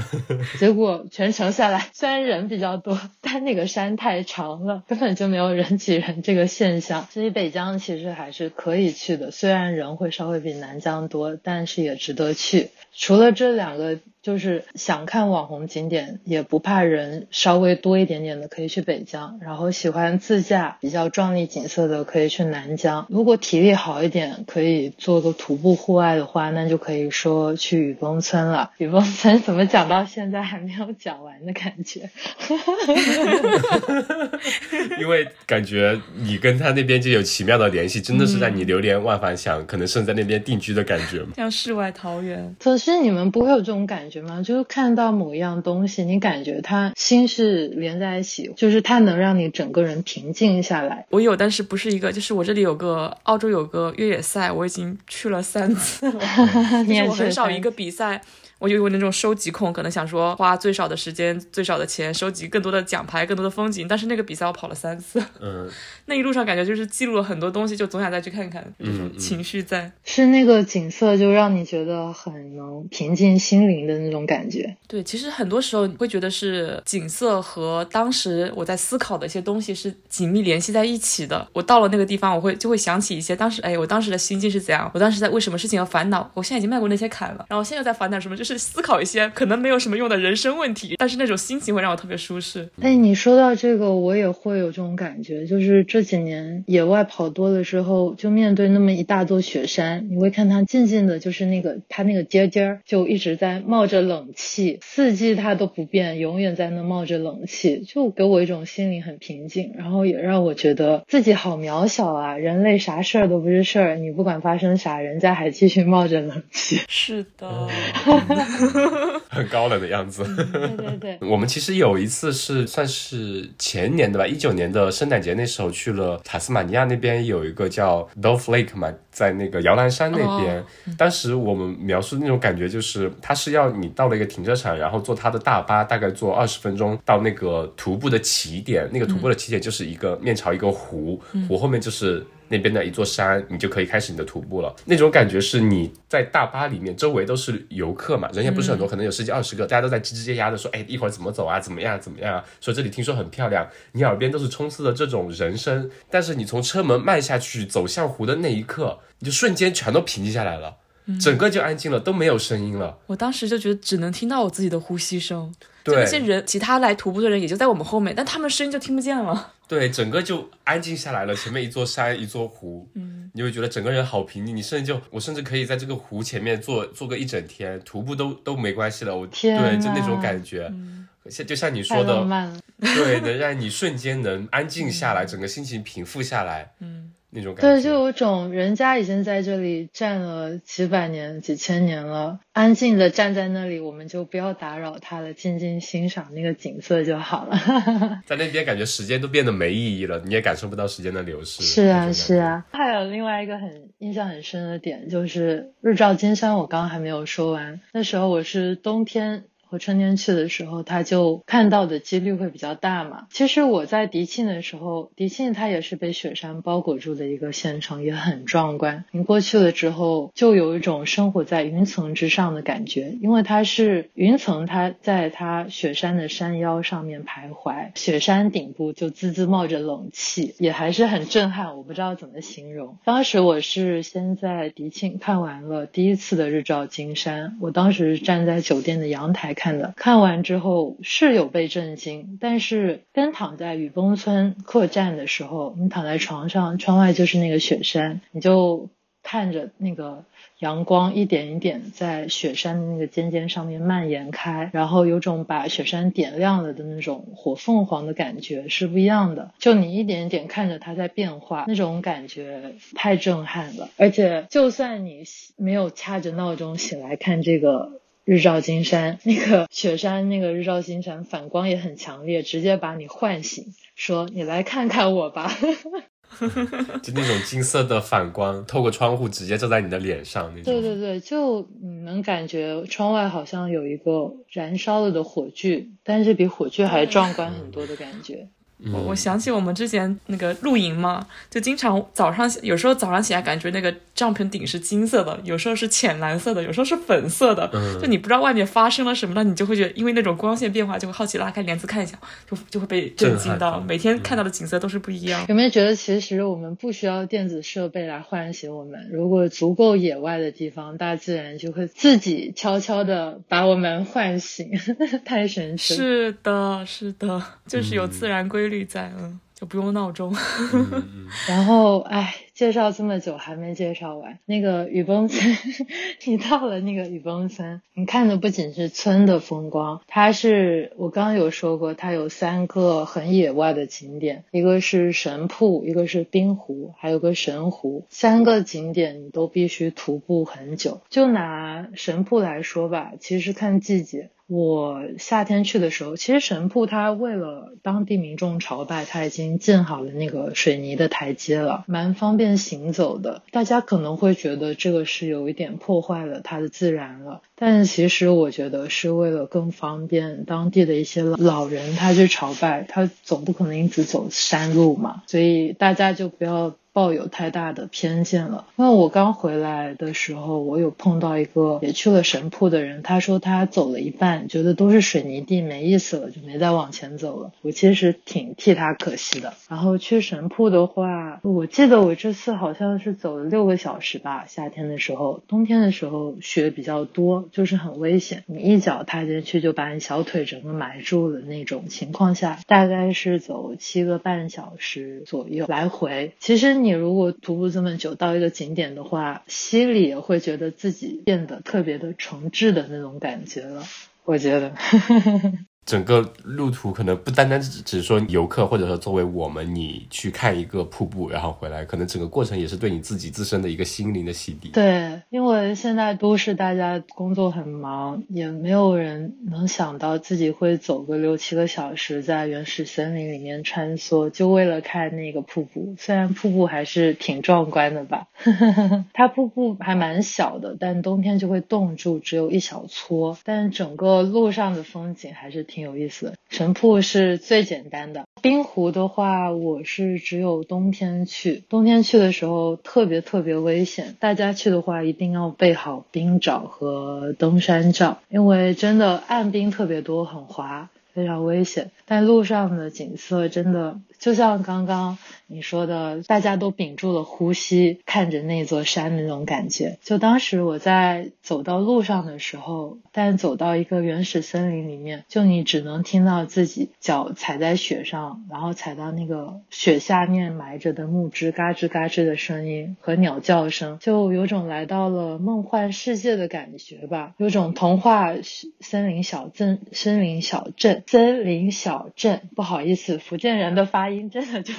结果全程下来，虽然人比较多，但那个山太长了，根本就没有人挤人这个现象。所以北疆其实还是可以去的，虽然人会稍微比南疆多，但是也值得去。除了这两个。就是想看网红景点，也不怕人稍微多一点点的，可以去北疆；然后喜欢自驾比较壮丽景色的，可以去南疆。如果体力好一点，可以做个徒步户外的话，那就可以说去雨崩村了。雨崩村怎么讲到现在还没有讲完的感觉？因为感觉你跟他那边就有奇妙的联系，真的是让你流连忘返，想可能是在那边定居的感觉吗？像世外桃源。可是你们不会有这种感觉？就是看到某一样东西，你感觉它心是连在一起，就是它能让你整个人平静下来。我有，但是不是一个，就是我这里有个澳洲有个越野赛，我已经去了三次了，就是我很少一个比赛。我就有那种收集控，可能想说花最少的时间、最少的钱收集更多的奖牌、更多的风景。但是那个比赛我跑了三次，嗯，那一路上感觉就是记录了很多东西，就总想再去看看，这种情绪在。是那个景色就让你觉得很能平静心灵的那种感觉。对，其实很多时候你会觉得是景色和当时我在思考的一些东西是紧密联系在一起的。我到了那个地方，我会就会想起一些当时，哎，我当时的心境是怎样？我当时在为什么事情而烦恼？我现在已经迈过那些坎了，然后现在在烦恼什么？就是思考一些可能没有什么用的人生问题，但是那种心情会让我特别舒适。哎，你说到这个，我也会有这种感觉，就是这几年野外跑多了之后，就面对那么一大座雪山，你会看它静静的，就是那个它那个尖尖儿就一直在冒着冷气，四季它都不变，永远在那冒着冷气，就给我一种心灵很平静，然后也让我觉得自己好渺小啊，人类啥事儿都不是事儿，你不管发生啥，人家还继续冒着冷气。是的。很高冷的样子。对对对，我们其实有一次是算是前年的吧，一九年的圣诞节那时候去了塔斯马尼亚那边有一个叫 Dove Lake 嘛，在那个摇篮山那边。当时我们描述那种感觉就是，它是要你到了一个停车场，然后坐它的大巴，大概坐二十分钟到那个徒步的起点。那个徒步的起点就是一个面朝一个湖，湖后面就是。那边的一座山，你就可以开始你的徒步了。那种感觉是你在大巴里面，周围都是游客嘛，人也不是很多，可能有十几二十个，大家都在吱吱呀呀的说，哎，一会儿怎么走啊？怎么样？怎么样？说这里听说很漂亮，你耳边都是充斥的这种人声。但是你从车门迈下去走向湖的那一刻，你就瞬间全都平静下来了，整个就安静了，都没有声音了。我当时就觉得只能听到我自己的呼吸声，对那些人，其他来徒步的人也就在我们后面，但他们声音就听不见了。对，整个就安静下来了。前面一座山，一座湖，嗯，你会觉得整个人好平静。你甚至就，我甚至可以在这个湖前面坐坐个一整天，徒步都都没关系了。我对，就那种感觉，像就像你说的，对，能让你瞬间能安静下来，整个心情平复下来，嗯。那种感觉，对，就有种人家已经在这里站了几百年、几千年了，安静的站在那里，我们就不要打扰他了，静静欣赏那个景色就好了。在那边感觉时间都变得没意义了，你也感受不到时间的流逝。是啊，是啊。还有另外一个很印象很深的点，就是日照金山，我刚刚还没有说完。那时候我是冬天。和春天去的时候，他就看到的几率会比较大嘛。其实我在迪庆的时候，迪庆它也是被雪山包裹住的一个县城，也很壮观。你过去了之后，就有一种生活在云层之上的感觉，因为它是云层，它在它雪山的山腰上面徘徊，雪山顶部就滋滋冒着冷气，也还是很震撼。我不知道怎么形容。当时我是先在迪庆看完了第一次的日照金山，我当时站在酒店的阳台。看的看完之后是有被震惊，但是跟躺在雨崩村客栈的时候，你躺在床上，窗外就是那个雪山，你就看着那个阳光一点一点在雪山的那个尖尖上面蔓延开，然后有种把雪山点亮了的那种火凤凰的感觉是不一样的。就你一点一点看着它在变化，那种感觉太震撼了。而且就算你没有掐着闹钟醒来看这个。日照金山，那个雪山，那个日照金山反光也很强烈，直接把你唤醒，说你来看看我吧。就那种金色的反光，透过窗户直接照在你的脸上那种。对对对，就你能感觉窗外好像有一个燃烧了的火炬，但是比火炬还壮观很多的感觉。我我想起我们之前那个露营嘛，就经常早上有时候早上起来感觉那个帐篷顶是金色的，有时候是浅蓝色的，有时候是粉色的，就你不知道外面发生了什么，那你就会觉得因为那种光线变化，就会好奇拉开帘子看一下，就就会被震惊到。每天看到的景色都是不一样。有没有觉得其实我们不需要电子设备来唤醒我们？如果足够野外的地方，大自然就会自己悄悄的把我们唤醒，太神奇。是的，是的，就是有自然规。律在嗯，就不用闹钟。然后，哎，介绍这么久还没介绍完。那个雨崩村，你到了那个雨崩村，你看的不仅是村的风光，它是我刚刚有说过，它有三个很野外的景点，一个是神瀑，一个是冰湖，还有个神湖。三个景点你都必须徒步很久。就拿神瀑来说吧，其实看季节。我夏天去的时候，其实神瀑它为了当地民众朝拜，它已经建好了那个水泥的台阶了，蛮方便行走的。大家可能会觉得这个是有一点破坏了它的自然了，但其实我觉得是为了更方便当地的一些老人他去朝拜，他总不可能一直走山路嘛，所以大家就不要。抱有太大的偏见了。因为我刚回来的时候，我有碰到一个也去了神瀑的人，他说他走了一半，觉得都是水泥地，没意思了，就没再往前走了。我其实挺替他可惜的。然后去神瀑的话，我记得我这次好像是走了六个小时吧。夏天的时候，冬天的时候雪比较多，就是很危险，你一脚踏进去就把你小腿整个埋住了那种情况下，大概是走七个半小时左右来回。其实你。你如果徒步这么久到一个景点的话，心里也会觉得自己变得特别的诚挚的那种感觉了，我觉得。整个路途可能不单单只只是说游客，或者说作为我们你去看一个瀑布，然后回来，可能整个过程也是对你自己自身的一个心灵的洗涤。对，因为现在都市大家工作很忙，也没有人能想到自己会走个六七个小时在原始森林里面穿梭，就为了看那个瀑布。虽然瀑布还是挺壮观的吧，它瀑布还蛮小的，但冬天就会冻住，只有一小撮，但整个路上的风景还是挺。挺有意思，神瀑是最简单的。冰湖的话，我是只有冬天去，冬天去的时候特别特别危险。大家去的话，一定要备好冰爪和登山杖，因为真的岸冰特别多，很滑，非常危险。但路上的景色真的。就像刚刚你说的，大家都屏住了呼吸，看着那座山的那种感觉。就当时我在走到路上的时候，但走到一个原始森林里面，就你只能听到自己脚踩在雪上，然后踩到那个雪下面埋着的木枝嘎吱嘎吱的声音和鸟叫声，就有种来到了梦幻世界的感觉吧，有种童话森林小镇、森林小镇、森林小镇。不好意思，福建人的发。音真的就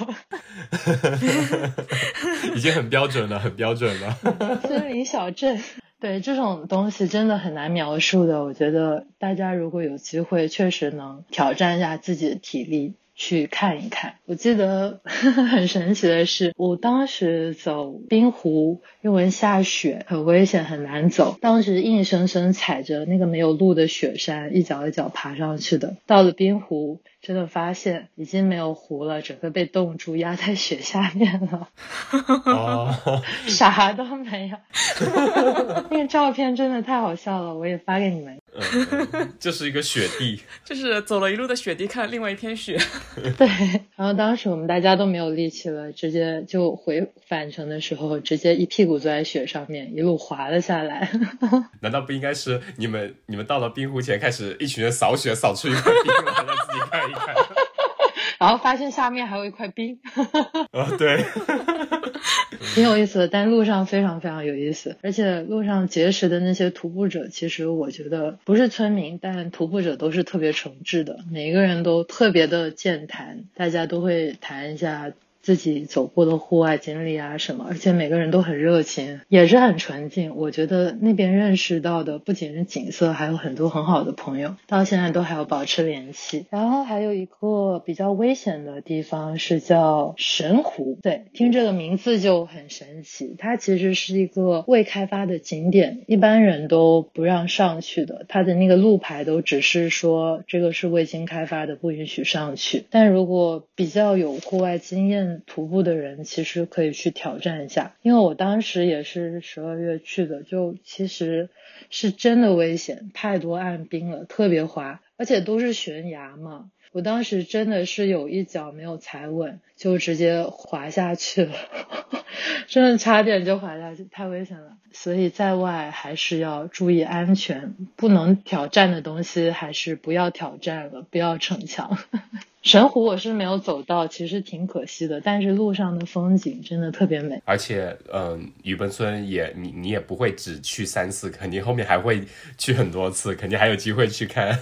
已经很标准了，很标准了。森林小镇，对这种东西真的很难描述的。我觉得大家如果有机会，确实能挑战一下自己的体力。去看一看。我记得 很神奇的是，我当时走冰湖，因为下雪很危险，很难走。当时硬生生踩着那个没有路的雪山，一脚一脚爬上去的。到了冰湖，真的发现已经没有湖了，整个被冻住，压在雪下面了。啥都没有。那个照片真的太好笑了，我也发给你们。嗯，这是一个雪地，就是走了一路的雪地，看另外一片雪。对，然后当时我们大家都没有力气了，直接就回返程的时候，直接一屁股坐在雪上面，一路滑了下来。难道不应该是你们你们到了冰湖前开始一群人扫雪，扫出一块冰来让自己看一看？然后发现下面还有一块冰。啊，对。挺有意思的，但路上非常非常有意思，而且路上结识的那些徒步者，其实我觉得不是村民，但徒步者都是特别诚挚的，每一个人都特别的健谈，大家都会谈一下。自己走过的户外经历啊什么，而且每个人都很热情，也是很纯净。我觉得那边认识到的不仅是景色，还有很多很好的朋友，到现在都还有保持联系。然后还有一个比较危险的地方是叫神湖，对，听这个名字就很神奇。它其实是一个未开发的景点，一般人都不让上去的。它的那个路牌都只是说这个是未经开发的，不允许上去。但如果比较有户外经验，徒步的人其实可以去挑战一下，因为我当时也是十二月去的，就其实是真的危险，太多暗冰了，特别滑，而且都是悬崖嘛。我当时真的是有一脚没有踩稳，就直接滑下去了，真的差点就滑下去，太危险了。所以在外还是要注意安全，不能挑战的东西还是不要挑战了，不要逞强。神湖我是没有走到，其实挺可惜的。但是路上的风景真的特别美，而且，嗯，雨崩村也你你也不会只去三次，肯定后面还会去很多次，肯定还有机会去看。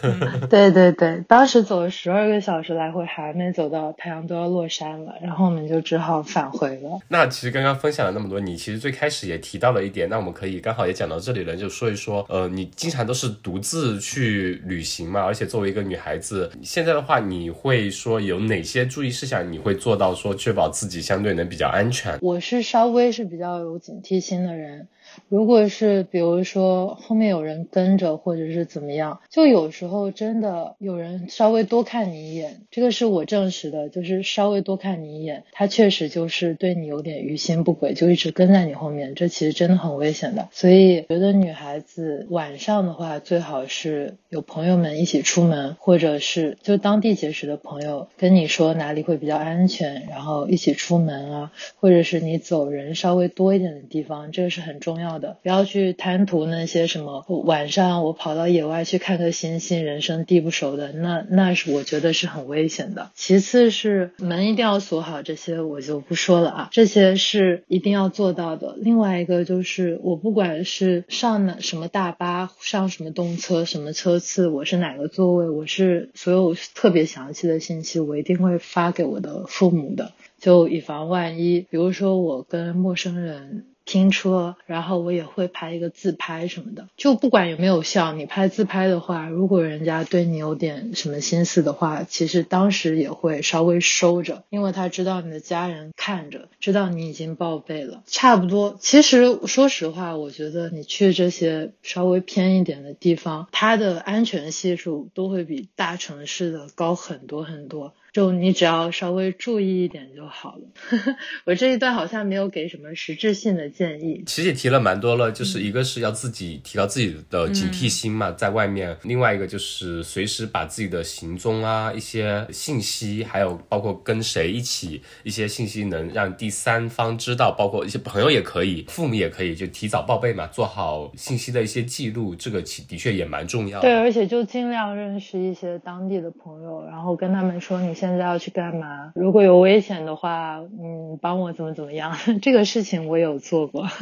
对对对，当时走了十二个小时来回，还没走到太阳都要落山了，然后我们就只好返回了。那其实刚刚分享了那么多，你其实最开始也提到了一点，那我们可以刚好也讲到这里了，就说一说，呃，你经常都是独自去旅行嘛，而且作为一个女孩子，现在的话，你会说有哪些注意事项你会做到，说确保自己相对能比较安全？我是稍微是比较有警惕心的人。如果是比如说后面有人跟着或者是怎么样，就有时候真的有人稍微多看你一眼，这个是我证实的，就是稍微多看你一眼，他确实就是对你有点于心不轨，就一直跟在你后面，这其实真的很危险的。所以觉得女孩子晚上的话，最好是有朋友们一起出门，或者是就当地结识的朋友跟你说哪里会比较安全，然后一起出门啊，或者是你走人稍微多一点的地方，这个是很重。要要的，不要去贪图那些什么晚上我跑到野外去看个星星，人生地不熟的，那那是我觉得是很危险的。其次是门一定要锁好，这些我就不说了啊，这些是一定要做到的。另外一个就是我不管是上哪什么大巴，上什么动车，什么车次，我是哪个座位，我是所有特别详细的信息，我一定会发给我的父母的，就以防万一。比如说我跟陌生人。停车，然后我也会拍一个自拍什么的，就不管有没有效，你拍自拍的话，如果人家对你有点什么心思的话，其实当时也会稍微收着，因为他知道你的家人看着，知道你已经报备了，差不多。其实说实话，我觉得你去这些稍微偏一点的地方，它的安全系数都会比大城市的高很多很多。就你只要稍微注意一点就好了。我这一段好像没有给什么实质性的建议。其实也提了蛮多了，就是一个是要自己提高自己的警惕心嘛，在外面；另外一个就是随时把自己的行踪啊、一些信息，还有包括跟谁一起一些信息，能让第三方知道，包括一些朋友也可以，父母也可以，就提早报备嘛，做好信息的一些记录，这个其的确也蛮重要。对，而且就尽量认识一些当地的朋友，然后跟他们说你。现在现在要去干嘛？如果有危险的话，嗯，帮我怎么怎么样？这个事情我有做过。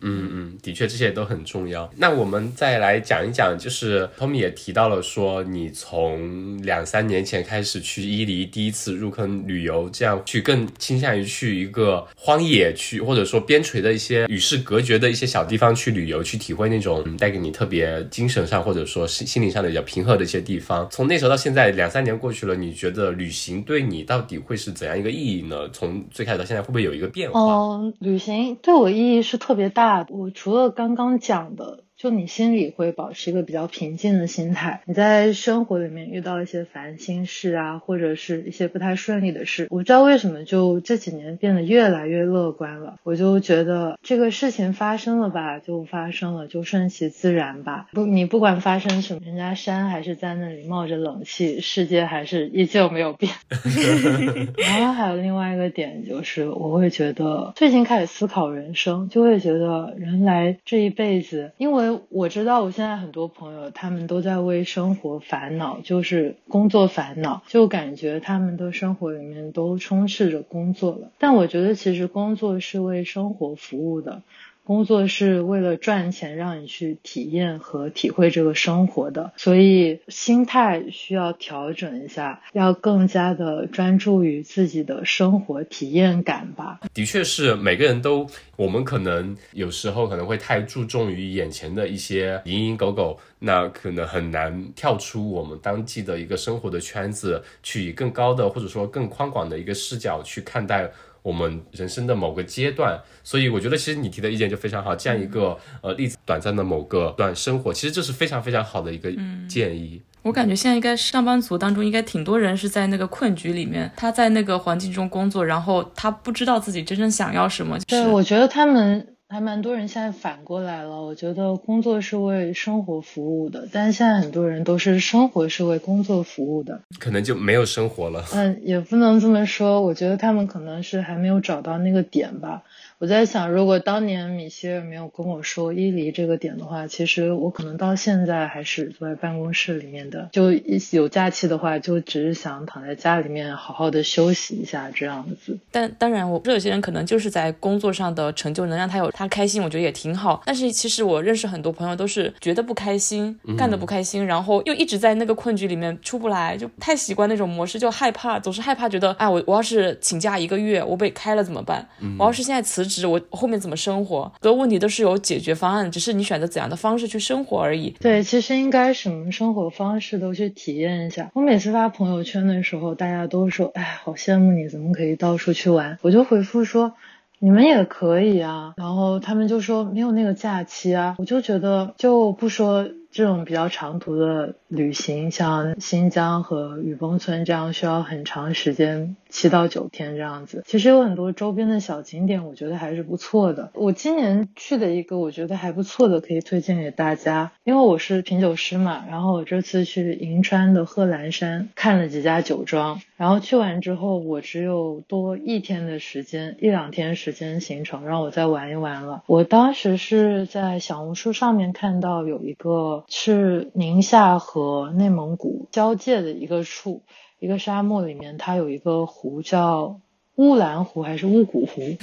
嗯嗯，的确这些都很重要。那我们再来讲一讲，就是 Tommy 也提到了说，你从两三年前开始去伊犁第一次入坑旅游，这样去更倾向于去一个荒野去，或者说边陲的一些与世隔绝的一些小地方去旅游，去体会那种带给你特别精神上或者说心心灵上的比较平和的一些地方。从那时候到现在两三年过去了，你觉得旅行对你到底会是怎样一个意义呢？从最开始到现在会不会有一个变化？嗯，旅行对我意义是特别大。我除了刚刚讲的。就你心里会保持一个比较平静的心态。你在生活里面遇到一些烦心事啊，或者是一些不太顺利的事，我不知道为什么就这几年变得越来越乐观了。我就觉得这个事情发生了吧，就发生了，就顺其自然吧。不，你不管发生什么，人家山还是在那里冒着冷气，世界还是依旧没有变。然后还有另外一个点就是，我会觉得最近开始思考人生，就会觉得人来这一辈子，因为。我知道，我现在很多朋友他们都在为生活烦恼，就是工作烦恼，就感觉他们的生活里面都充斥着工作了。但我觉得，其实工作是为生活服务的。工作是为了赚钱，让你去体验和体会这个生活的，所以心态需要调整一下，要更加的专注于自己的生活体验感吧。的确是，每个人都，我们可能有时候可能会太注重于眼前的一些蝇营狗苟，那可能很难跳出我们当季的一个生活的圈子，去以更高的或者说更宽广的一个视角去看待。我们人生的某个阶段，所以我觉得其实你提的意见就非常好。这样一个呃例子，短暂的某个段生活，其实这是非常非常好的一个建议。我感觉现在应该上班族当中，应该挺多人是在那个困局里面，他在那个环境中工作，然后他不知道自己真正想要什么。对，我觉得他们还蛮多人现在反过来了。我觉得工作是为生活服务的，但是现在很多人都是生活是为工作服务的，可能就没有生活了。嗯，也不能这么说。我觉得他们可能是还没有找到那个点吧。我在想，如果当年米歇尔没有跟我说伊犁这个点的话，其实我可能到现在还是坐在办公室里面的。就一有假期的话，就只是想躺在家里面好好的休息一下这样子。但当然，我有些人可能就是在工作上的成就能让他有他开心，我觉得也挺好。但是其实我认识很多朋友都是觉得不开心，干的不开心，然后又一直在那个困局里面出不来，就太习惯那种模式，就害怕，总是害怕，觉得哎，我我要是请假一个月，我被开了怎么办？我要是现在辞。职我后面怎么生活？所有问题都是有解决方案，只是你选择怎样的方式去生活而已。对，其实应该什么生活方式都去体验一下。我每次发朋友圈的时候，大家都说：“哎，好羡慕你，怎么可以到处去玩？”我就回复说：“你们也可以啊。”然后他们就说：“没有那个假期啊。”我就觉得就不说。这种比较长途的旅行，像新疆和雨崩村这样，需要很长时间，七到九天这样子。其实有很多周边的小景点，我觉得还是不错的。我今年去的一个，我觉得还不错的，可以推荐给大家。因为我是品酒师嘛，然后我这次去银川的贺兰山看了几家酒庄，然后去完之后，我只有多一天的时间，一两天时间行程，让我再玩一玩了。我当时是在小红书上面看到有一个。是宁夏和内蒙古交界的一个处，一个沙漠里面，它有一个湖叫乌兰湖还是乌古湖？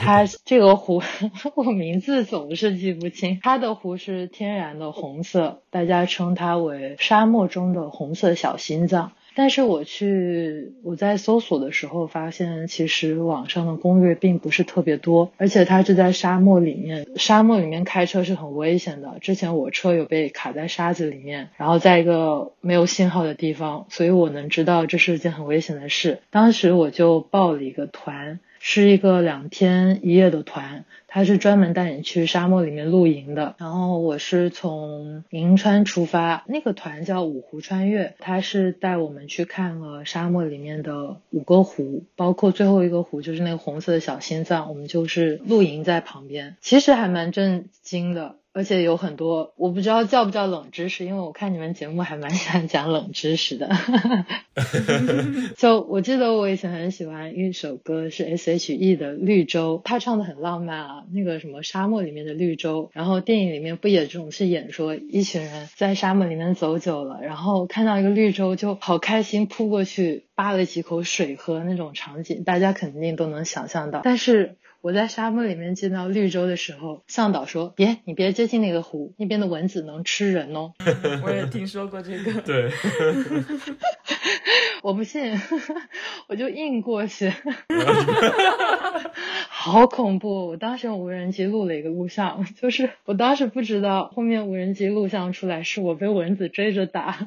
它这个湖 我名字总是记不清。它的湖是天然的红色，大家称它为沙漠中的红色小心脏。但是我去我在搜索的时候发现，其实网上的攻略并不是特别多，而且它是在沙漠里面，沙漠里面开车是很危险的。之前我车有被卡在沙子里面，然后在一个没有信号的地方，所以我能知道这是一件很危险的事。当时我就报了一个团，是一个两天一夜的团。他是专门带你去沙漠里面露营的，然后我是从银川出发，那个团叫五湖穿越，他是带我们去看了沙漠里面的五个湖，包括最后一个湖就是那个红色的小心脏，我们就是露营在旁边，其实还蛮震惊的。而且有很多我不知道叫不叫冷知识，因为我看你们节目还蛮喜欢讲冷知识的。就我记得我以前很喜欢一首歌是 S.H.E 的《绿洲》，他唱的很浪漫啊，那个什么沙漠里面的绿洲。然后电影里面不也总是演说一群人在沙漠里面走久了，然后看到一个绿洲就好开心，扑过去扒了几口水喝那种场景，大家肯定都能想象到。但是。我在沙漠里面见到绿洲的时候，向导说：“别，你别接近那个湖，那边的蚊子能吃人哦。”我也听说过这个。对。我不信，我就硬过去。好恐怖！我当时用无人机录了一个录像，就是我当时不知道后面无人机录像出来是我被蚊子追着打，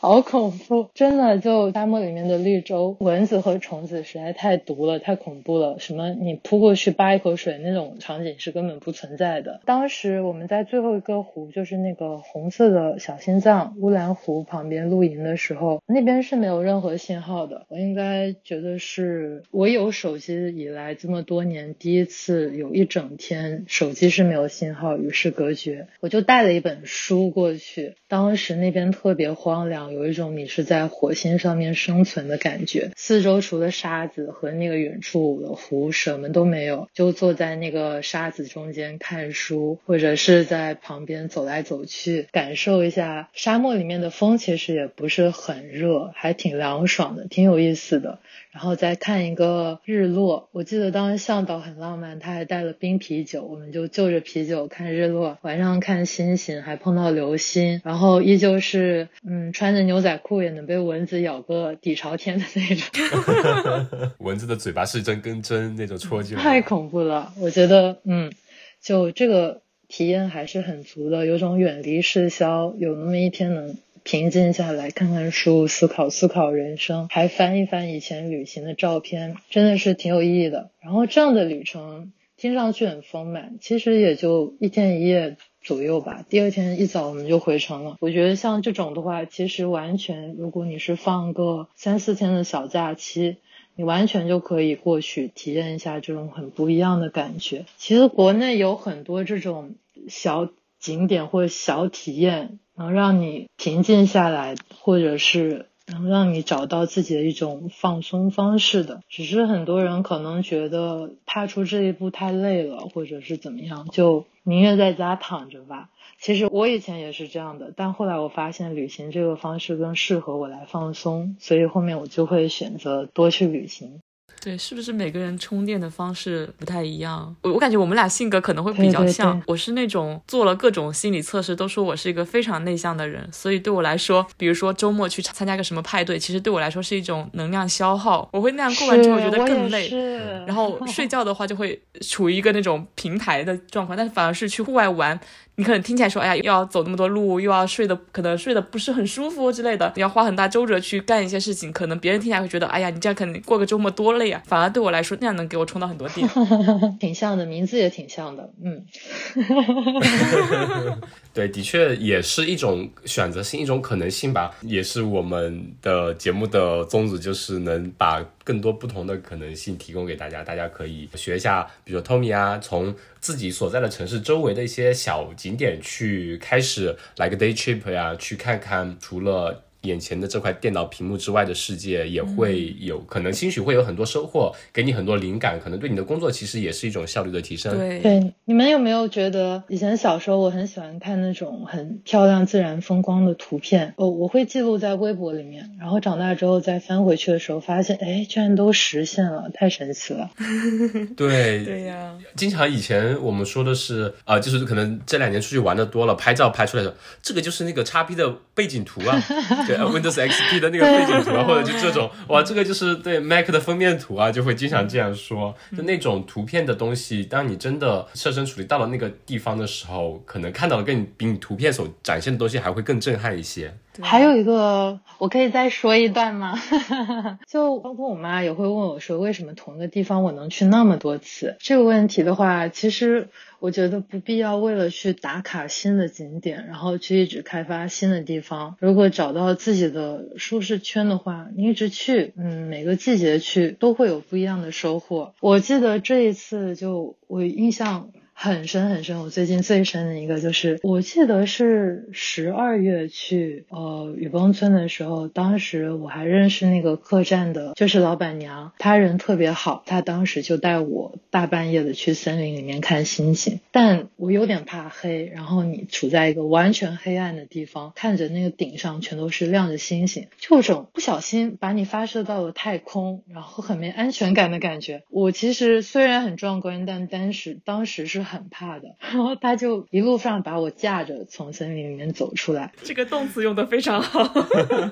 好恐怖！真的，就沙漠里面的绿洲，蚊子和虫子实在太毒了，太恐怖了。什么你扑过去扒一口水那种场景是根本不存在的。当时我们在最后一个湖，就是那个红色的小心脏乌兰湖旁边露营的时候，那边是没有任何信号的。我应该觉得是我有手机以来这么。多年第一次有一整天手机是没有信号，与世隔绝。我就带了一本书过去，当时那边特别荒凉，有一种你是在火星上面生存的感觉。四周除了沙子和那个远处的湖，什么都没有。就坐在那个沙子中间看书，或者是在旁边走来走去，感受一下沙漠里面的风。其实也不是很热，还挺凉爽的，挺有意思的。然后再看一个日落，我记得当时向导很浪漫，他还带了冰啤酒，我们就就着啤酒看日落，晚上看星星，还碰到流星，然后依旧是嗯穿着牛仔裤也能被蚊子咬个底朝天的那种。蚊子的嘴巴是针跟针那种戳进来，太恐怖了。我觉得嗯，就这个体验还是很足的，有种远离世嚣，有那么一天能。平静下来，看看书，思考思考人生，还翻一翻以前旅行的照片，真的是挺有意义的。然后这样的旅程听上去很丰满，其实也就一天一夜左右吧。第二天一早我们就回城了。我觉得像这种的话，其实完全，如果你是放个三四天的小假期。你完全就可以过去体验一下这种很不一样的感觉。其实国内有很多这种小景点或者小体验，能让你平静下来，或者是。能让你找到自己的一种放松方式的，只是很多人可能觉得踏出这一步太累了，或者是怎么样，就宁愿在家躺着吧。其实我以前也是这样的，但后来我发现旅行这个方式更适合我来放松，所以后面我就会选择多去旅行。对，是不是每个人充电的方式不太一样？我我感觉我们俩性格可能会比较像。我是那种做了各种心理测试，都说我是一个非常内向的人，所以对我来说，比如说周末去参加个什么派对，其实对我来说是一种能量消耗。我会那样过完之后觉得更累，然后睡觉的话就会处于一个那种平台的状况，但是反而是去户外玩。你可能听起来说，哎呀，又要走那么多路，又要睡的，可能睡的不是很舒服之类的，你要花很大周折去干一些事情，可能别人听起来会觉得，哎呀，你这样可能过个周末多累啊。反而对我来说，那样能给我充到很多电。挺像的，名字也挺像的，嗯。对，的确也是一种选择性，一种可能性吧。也是我们的节目的宗旨，就是能把更多不同的可能性提供给大家。大家可以学一下，比如 Tommy 啊，从自己所在的城市周围的一些小景点去开始来个 day trip 呀，去看看除了。眼前的这块电脑屏幕之外的世界也会有可能，兴许会有很多收获，给你很多灵感，可能对你的工作其实也是一种效率的提升。对，对你们有没有觉得以前小时候我很喜欢看那种很漂亮自然风光的图片？哦，我会记录在微博里面，然后长大之后再翻回去的时候，发现哎，居然都实现了，太神奇了。对 对呀，经常以前我们说的是啊，就是可能这两年出去玩的多了，拍照拍出来的这个就是那个叉 P 的背景图啊。对 Windows XP 的那个背景图啊，或者就这种，哇，这个就是对 Mac 的封面图啊，就会经常这样说。就那种图片的东西，当你真的设身处地到了那个地方的时候，可能看到的更比你图片所展现的东西还会更震撼一些。还有一个，我可以再说一段吗？就包括我妈也会问我说，为什么同一个地方我能去那么多次？这个问题的话，其实。我觉得不必要为了去打卡新的景点，然后去一直开发新的地方。如果找到自己的舒适圈的话，你一直去，嗯，每个季节去都会有不一样的收获。我记得这一次就我印象。很深很深，我最近最深的一个就是，我记得是十二月去呃雨崩村的时候，当时我还认识那个客栈的，就是老板娘，她人特别好，她当时就带我大半夜的去森林里面看星星，但我有点怕黑，然后你处在一个完全黑暗的地方，看着那个顶上全都是亮着星星，就种不小心把你发射到了太空，然后很没安全感的感觉。我其实虽然很壮观，但当时当时是。很怕的，然后他就一路上把我架着从森林里面走出来。这个动词用的非常好。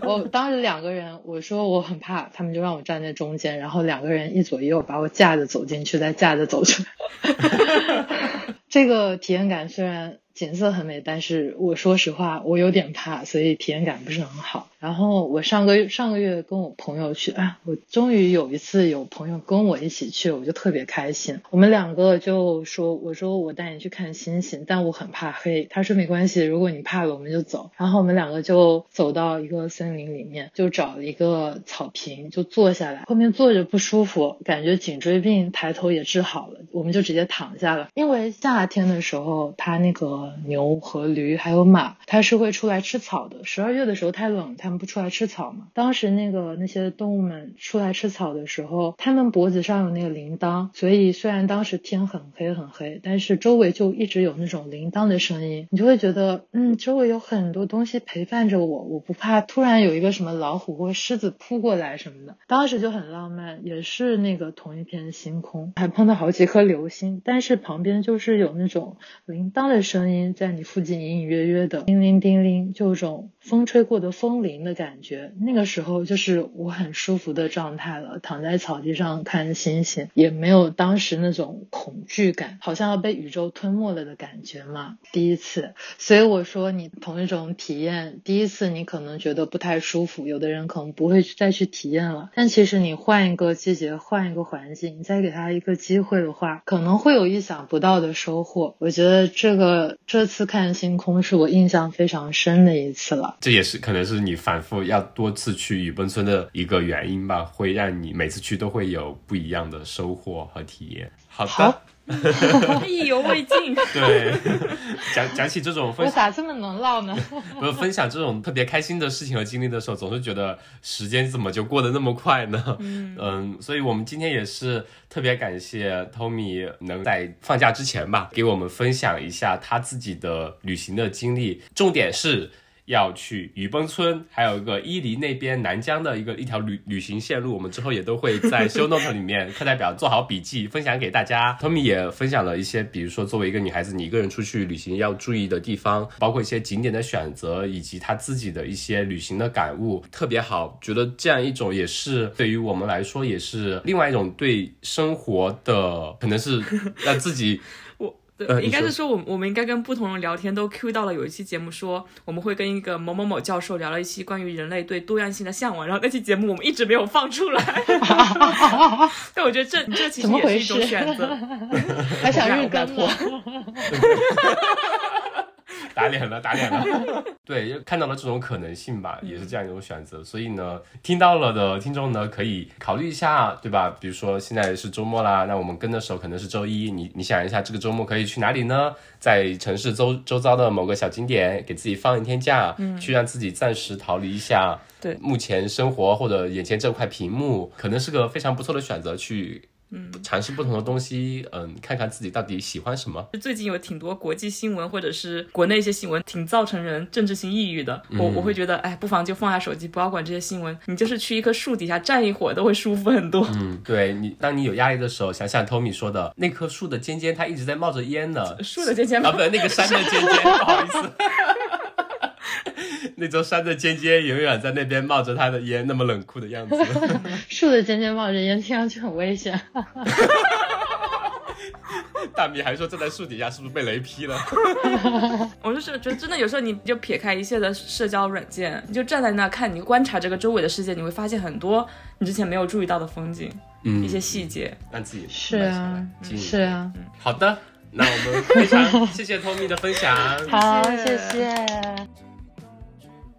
我当时两个人，我说我很怕，他们就让我站在中间，然后两个人一左一右把我架着走进去，再架着走出来。这个体验感虽然。景色很美，但是我说实话，我有点怕，所以体验感不是很好。然后我上个月上个月跟我朋友去，啊，我终于有一次有朋友跟我一起去，我就特别开心。我们两个就说，我说我带你去看星星，但我很怕黑。他说没关系，如果你怕了，我们就走。然后我们两个就走到一个森林里面，就找了一个草坪，就坐下来。后面坐着不舒服，感觉颈椎病抬头也治好了，我们就直接躺下了。因为夏天的时候，他那个。牛和驴还有马，它是会出来吃草的。十二月的时候太冷，它们不出来吃草嘛。当时那个那些动物们出来吃草的时候，它们脖子上有那个铃铛，所以虽然当时天很黑很黑，但是周围就一直有那种铃铛的声音，你就会觉得，嗯，周围有很多东西陪伴着我，我不怕突然有一个什么老虎或狮子扑过来什么的。当时就很浪漫，也是那个同一片星空，还碰到好几颗流星，但是旁边就是有那种铃铛的声音。在你附近隐隐约约的叮铃叮铃，就有种风吹过的风铃的感觉。那个时候就是我很舒服的状态了，躺在草地上看星星，也没有当时那种恐惧感，好像要被宇宙吞没了的感觉嘛。第一次，所以我说你同一种体验，第一次你可能觉得不太舒服，有的人可能不会再去体验了。但其实你换一个季节，换一个环境，你再给他一个机会的话，可能会有意想不到的收获。我觉得这个。这次看星空是我印象非常深的一次了。这也是可能是你反复要多次去雨崩村的一个原因吧，会让你每次去都会有不一样的收获和体验。好的。好 意犹未尽。对，讲讲起这种分享我咋这么能唠呢？不是分享这种特别开心的事情和经历的时候，总是觉得时间怎么就过得那么快呢？嗯所以我们今天也是特别感谢 Tommy 能在放假之前吧，给我们分享一下他自己的旅行的经历，重点是。要去雨崩村，还有一个伊犁那边南疆的一个一条旅旅行线路，我们之后也都会在 show note 里面课代表做好笔记，分享给大家。Tommy 也分享了一些，比如说作为一个女孩子，你一个人出去旅行要注意的地方，包括一些景点的选择，以及她自己的一些旅行的感悟，特别好。觉得这样一种也是对于我们来说，也是另外一种对生活的，可能是让自己。对，呃应该是说我们我们应该跟不同人聊天都 Q 到了有一期节目说我们会跟一个某某某教授聊了一期关于人类对多样性的向往，然后那期节目我们一直没有放出来。但我觉得这这其实也是一种选择。还想日我们俩更我呢们？打脸了，打脸了。对，看到了这种可能性吧，也是这样一种选择。所以呢，听到了的听众呢，可以考虑一下，对吧？比如说现在是周末啦，那我们跟的时候可能是周一，你你想一下，这个周末可以去哪里呢？在城市周周遭的某个小景点，给自己放一天假，嗯，去让自己暂时逃离一下。对目前生活或者眼前这块屏幕，可能是个非常不错的选择，去嗯尝试不同的东西，嗯，看看自己到底喜欢什么。最近有挺多国际新闻或者是国内一些新闻，挺造成人政治性抑郁的。我我会觉得，哎，不妨就放下手机，不要管这些新闻，你就是去一棵树底下站一会儿，都会舒服很多。嗯，对你，当你有压力的时候，想想 Tommy 说的那棵树的尖尖，它一直在冒着烟呢。树的尖尖啊，不对，那个山的尖尖，不好意思，那座山的尖尖永远在那边冒着它的烟，那么冷酷的样子。树的尖尖冒着烟，听上去很危险。大米还说站在树底下是不是被雷劈了？我就是觉得真的有时候你就撇开一切的社交软件，你就站在那看，你观察这个周围的世界，你会发现很多你之前没有注意到的风景，嗯一些细节。让自己是啊，静是啊。好的，那我们非常谢谢 Tommy 的分享。好，谢谢谢。